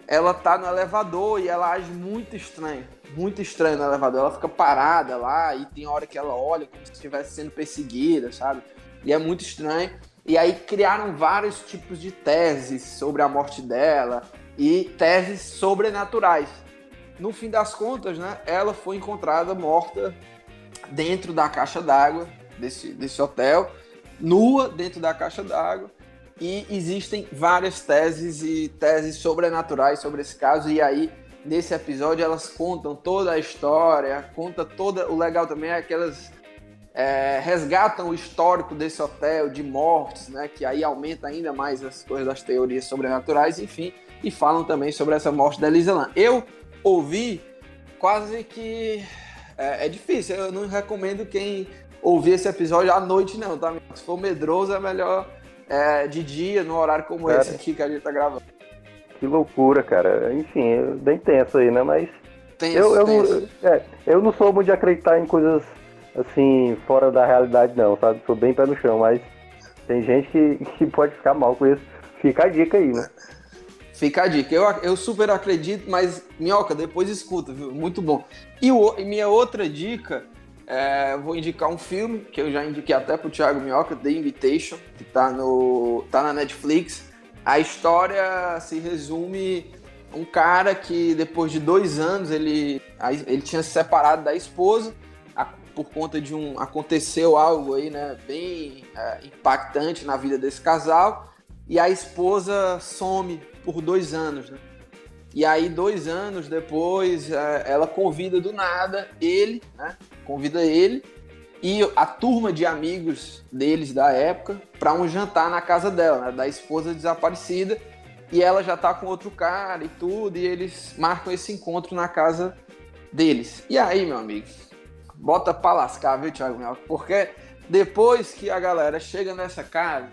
Ela tá no elevador e ela age muito estranho, muito estranho no elevador. Ela fica parada lá e tem hora que ela olha como se estivesse sendo perseguida, sabe? E é muito estranho. E aí criaram vários tipos de teses sobre a morte dela e teses sobrenaturais. No fim das contas, né, ela foi encontrada morta dentro da caixa d'água desse, desse hotel, nua dentro da caixa d'água, e existem várias teses e teses sobrenaturais sobre esse caso, e aí nesse episódio elas contam toda a história, conta toda. O legal também é que elas é, resgatam o histórico desse hotel de mortes, né? Que aí aumenta ainda mais as coisas das teorias sobrenaturais, enfim, e falam também sobre essa morte da Elisa Lam. Eu ouvi quase que é, é, difícil. Eu não recomendo quem ouvir esse episódio à noite, não, tá? Se for medroso, é melhor é, de dia, num horário como cara, esse aqui que a gente tá gravando. Que loucura, cara. Enfim, é bem tenso aí, né? Mas. Tenso, eu, eu, tenso. É, eu não sou muito de acreditar em coisas assim, fora da realidade, não, sabe? Sou bem pé no chão, mas tem gente que, que pode ficar mal com isso. Fica a dica aí, né? Fica a dica. Eu, eu super acredito, mas, Minhoca, depois escuta, viu? Muito bom. E, o, e minha outra dica, é, vou indicar um filme que eu já indiquei até pro Thiago Minhoca, The Invitation, que tá, no, tá na Netflix. A história se resume um cara que depois de dois anos ele, ele tinha se separado da esposa por conta de um aconteceu algo aí né bem é, impactante na vida desse casal e a esposa some por dois anos, né? E aí, dois anos depois, é, ela convida do nada ele, né? Convida ele e a turma de amigos deles da época para um jantar na casa dela, né? Da esposa desaparecida. E ela já tá com outro cara e tudo, e eles marcam esse encontro na casa deles. E aí, meu amigo, bota pra lascar, viu, Thiago Mel? Porque depois que a galera chega nessa casa,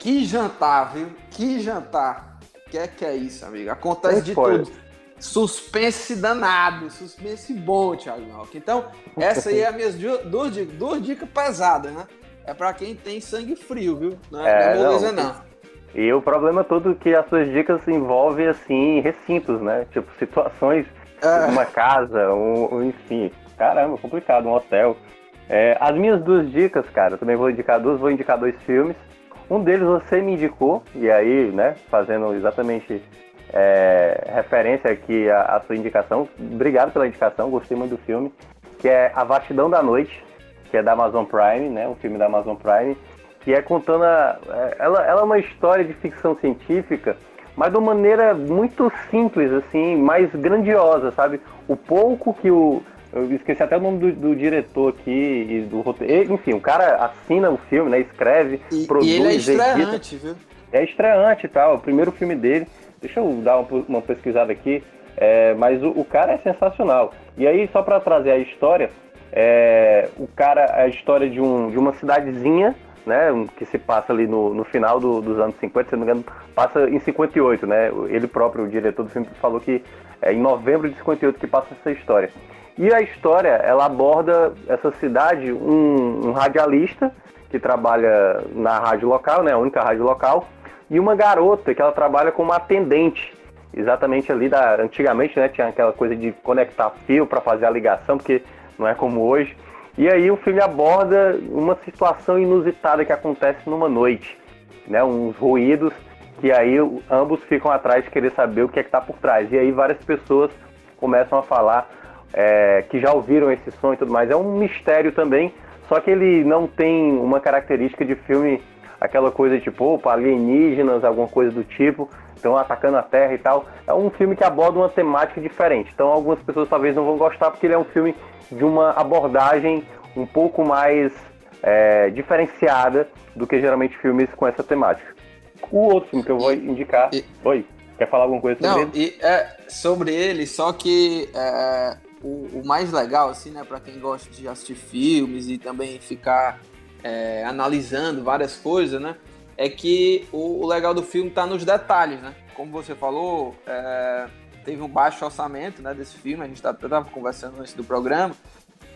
que jantar, viu? Que jantar que é que é isso, amigo? Acontece de tudo. Suspense danado, suspense bom, Thiago Malk. Então, essa aí é a minhas duas, dicas, duas dicas pesadas, né? É pra quem tem sangue frio, viu? Não é, é, é moleza, não. não. E o problema todo é que as suas dicas envolvem, assim, recintos, né? Tipo, situações é. uma casa, um, um, enfim. Caramba, complicado, um hotel. É, as minhas duas dicas, cara, também vou indicar duas, vou indicar dois filmes. Um deles você me indicou, e aí, né, fazendo exatamente é, referência aqui à, à, sua indicação. Obrigado pela indicação, gostei muito do filme, que é A Vastidão da Noite, que é da Amazon Prime, né, um filme da Amazon Prime, que é contando a, é, ela, ela é uma história de ficção científica, mas de uma maneira muito simples, assim, mais grandiosa, sabe? O pouco que o eu esqueci até o nome do, do diretor aqui e do roteiro. Enfim, o cara assina o filme, né? Escreve, e, produz. E ele é estreante, edita. viu? É estreante e tal. O primeiro filme dele. Deixa eu dar uma, uma pesquisada aqui. É, mas o, o, cara é sensacional. E aí, só para trazer a história, é, o cara, a história de, um, de uma cidadezinha, né, que se passa ali no, no final do, dos anos 50, se não me engano, passa em 58, né? Ele próprio, o diretor do filme, falou que é em novembro de 58 que passa essa história. E a história, ela aborda essa cidade, um, um radialista que trabalha na rádio local, né, a única rádio local, e uma garota que ela trabalha como atendente, exatamente ali da antigamente, né, tinha aquela coisa de conectar fio para fazer a ligação, porque não é como hoje. E aí o filme aborda uma situação inusitada que acontece numa noite, né, uns ruídos que aí ambos ficam atrás de querer saber o que é que está por trás. E aí várias pessoas começam a falar é, que já ouviram esse som e tudo mais. É um mistério também, só que ele não tem uma característica de filme, aquela coisa tipo, opa, alienígenas, alguma coisa do tipo, estão atacando a Terra e tal. É um filme que aborda uma temática diferente. Então algumas pessoas talvez não vão gostar porque ele é um filme de uma abordagem um pouco mais é, diferenciada do que geralmente filmes com essa temática. O outro filme que eu vou indicar. E... Oi, quer falar alguma coisa sobre não, ele? E, é, sobre ele, só que é, o, o, mais legal, assim, né, para quem gosta de assistir filmes e também ficar é, analisando várias coisas, né, é que o, o, legal do filme tá nos detalhes, né? Como você falou, é, teve um baixo orçamento, né, desse filme, a gente tá, tava conversando antes do programa,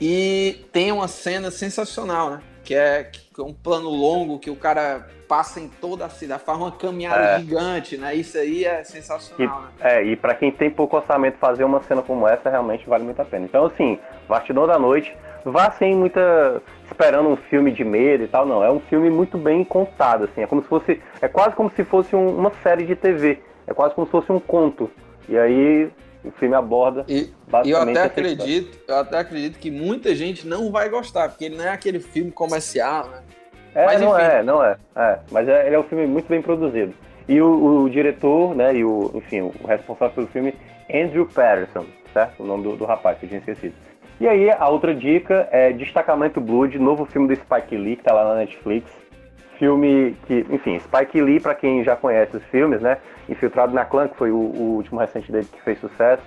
e tem uma cena sensacional, né? Que é, que é um plano longo que o cara passa em toda a cidade, faz uma caminhada é. gigante, né? Isso aí é sensacional, e, né? É, e para quem tem pouco orçamento, fazer uma cena como essa realmente vale muito a pena. Então, assim, Bastidor da Noite, vá sem muita. Esperando um filme de medo e tal, não. É um filme muito bem contado, assim. É como se fosse. É quase como se fosse um, uma série de TV. É quase como se fosse um conto. E aí o filme aborda E, e eu até acredito, eu até acredito que muita gente não vai gostar, porque ele não é aquele filme comercial, né? É, Mas, não enfim. é, não é. é. Mas é, ele é um filme muito bem produzido. E o, o diretor, né, e o, enfim, o responsável pelo filme, Andrew Patterson, certo? O nome do, do rapaz, que eu tinha esquecido. E aí, a outra dica é Destacamento Blood, novo filme do Spike Lee, que tá lá na Netflix. Filme que, enfim, Spike Lee, pra quem já conhece os filmes, né? Infiltrado na Clã, que foi o, o último recente dele que fez sucesso.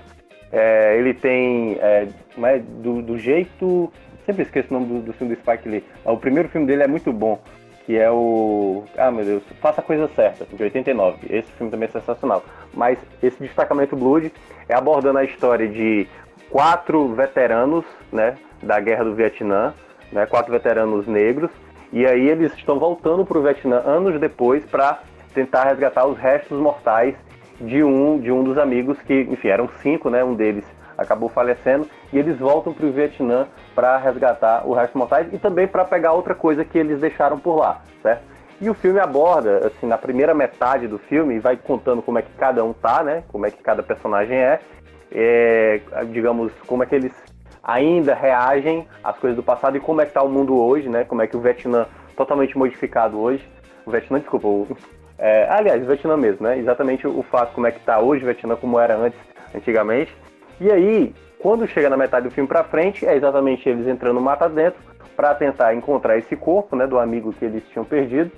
É, ele tem, é, como é, do, do jeito... Sempre esqueço o nome do, do filme do Spike Lee. O primeiro filme dele é muito bom, que é o... Ah, meu Deus, Faça a Coisa Certa, de 89. Esse filme também é sensacional. Mas esse Destacamento Blood é abordando a história de quatro veteranos, né, da Guerra do Vietnã, né, quatro veteranos negros, e aí eles estão voltando para o Vietnã anos depois para tentar resgatar os restos mortais de um de um dos amigos que, enfim, eram cinco, né, um deles acabou falecendo e eles voltam para o Vietnã para resgatar o resto mortais e também para pegar outra coisa que eles deixaram por lá, certo? E o filme aborda, assim, na primeira metade do filme, vai contando como é que cada um tá, né? Como é que cada personagem é, é, digamos, como é que eles ainda reagem às coisas do passado e como é que tá o mundo hoje, né? Como é que o Vietnã totalmente modificado hoje. O Vietnã, desculpa, o, é, aliás, o Vietnã mesmo, né? Exatamente o fato como é que tá hoje o Vietnã como era antes, antigamente. E aí, quando chega na metade do filme pra frente, é exatamente eles entrando no mata dentro para tentar encontrar esse corpo, né, do amigo que eles tinham perdido.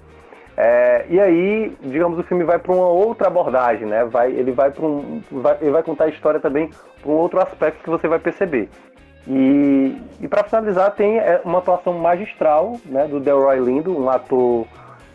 É, e aí, digamos, o filme vai para uma outra abordagem, né? Vai, ele vai para um, vai, ele vai contar a história também para um outro aspecto que você vai perceber. E, e para finalizar, tem é, uma atuação magistral, né, do Delroy Lindo, um ator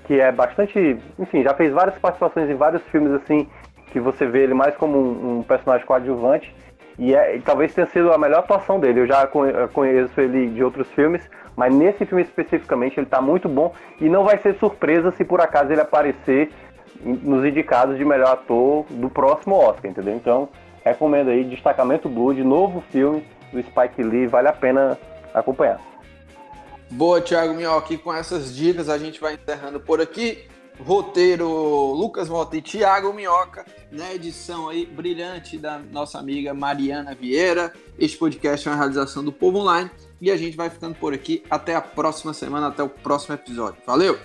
que é bastante, enfim, já fez várias participações em vários filmes assim, que você vê ele mais como um, um personagem coadjuvante. E, é, e talvez tenha sido a melhor atuação dele. Eu já conheço ele de outros filmes, mas nesse filme especificamente ele tá muito bom e não vai ser surpresa se por acaso ele aparecer nos indicados de melhor ator do próximo Oscar, entendeu? Então, recomendo aí Destacamento Blood, novo filme do Spike Lee, vale a pena acompanhar. Boa, Thiago Minhoca. Com essas dicas a gente vai encerrando por aqui. Roteiro Lucas Mota e Thiago Minhoca, na edição aí brilhante da nossa amiga Mariana Vieira. Este podcast é uma realização do Povo Online e a gente vai ficando por aqui. Até a próxima semana, até o próximo episódio. Valeu!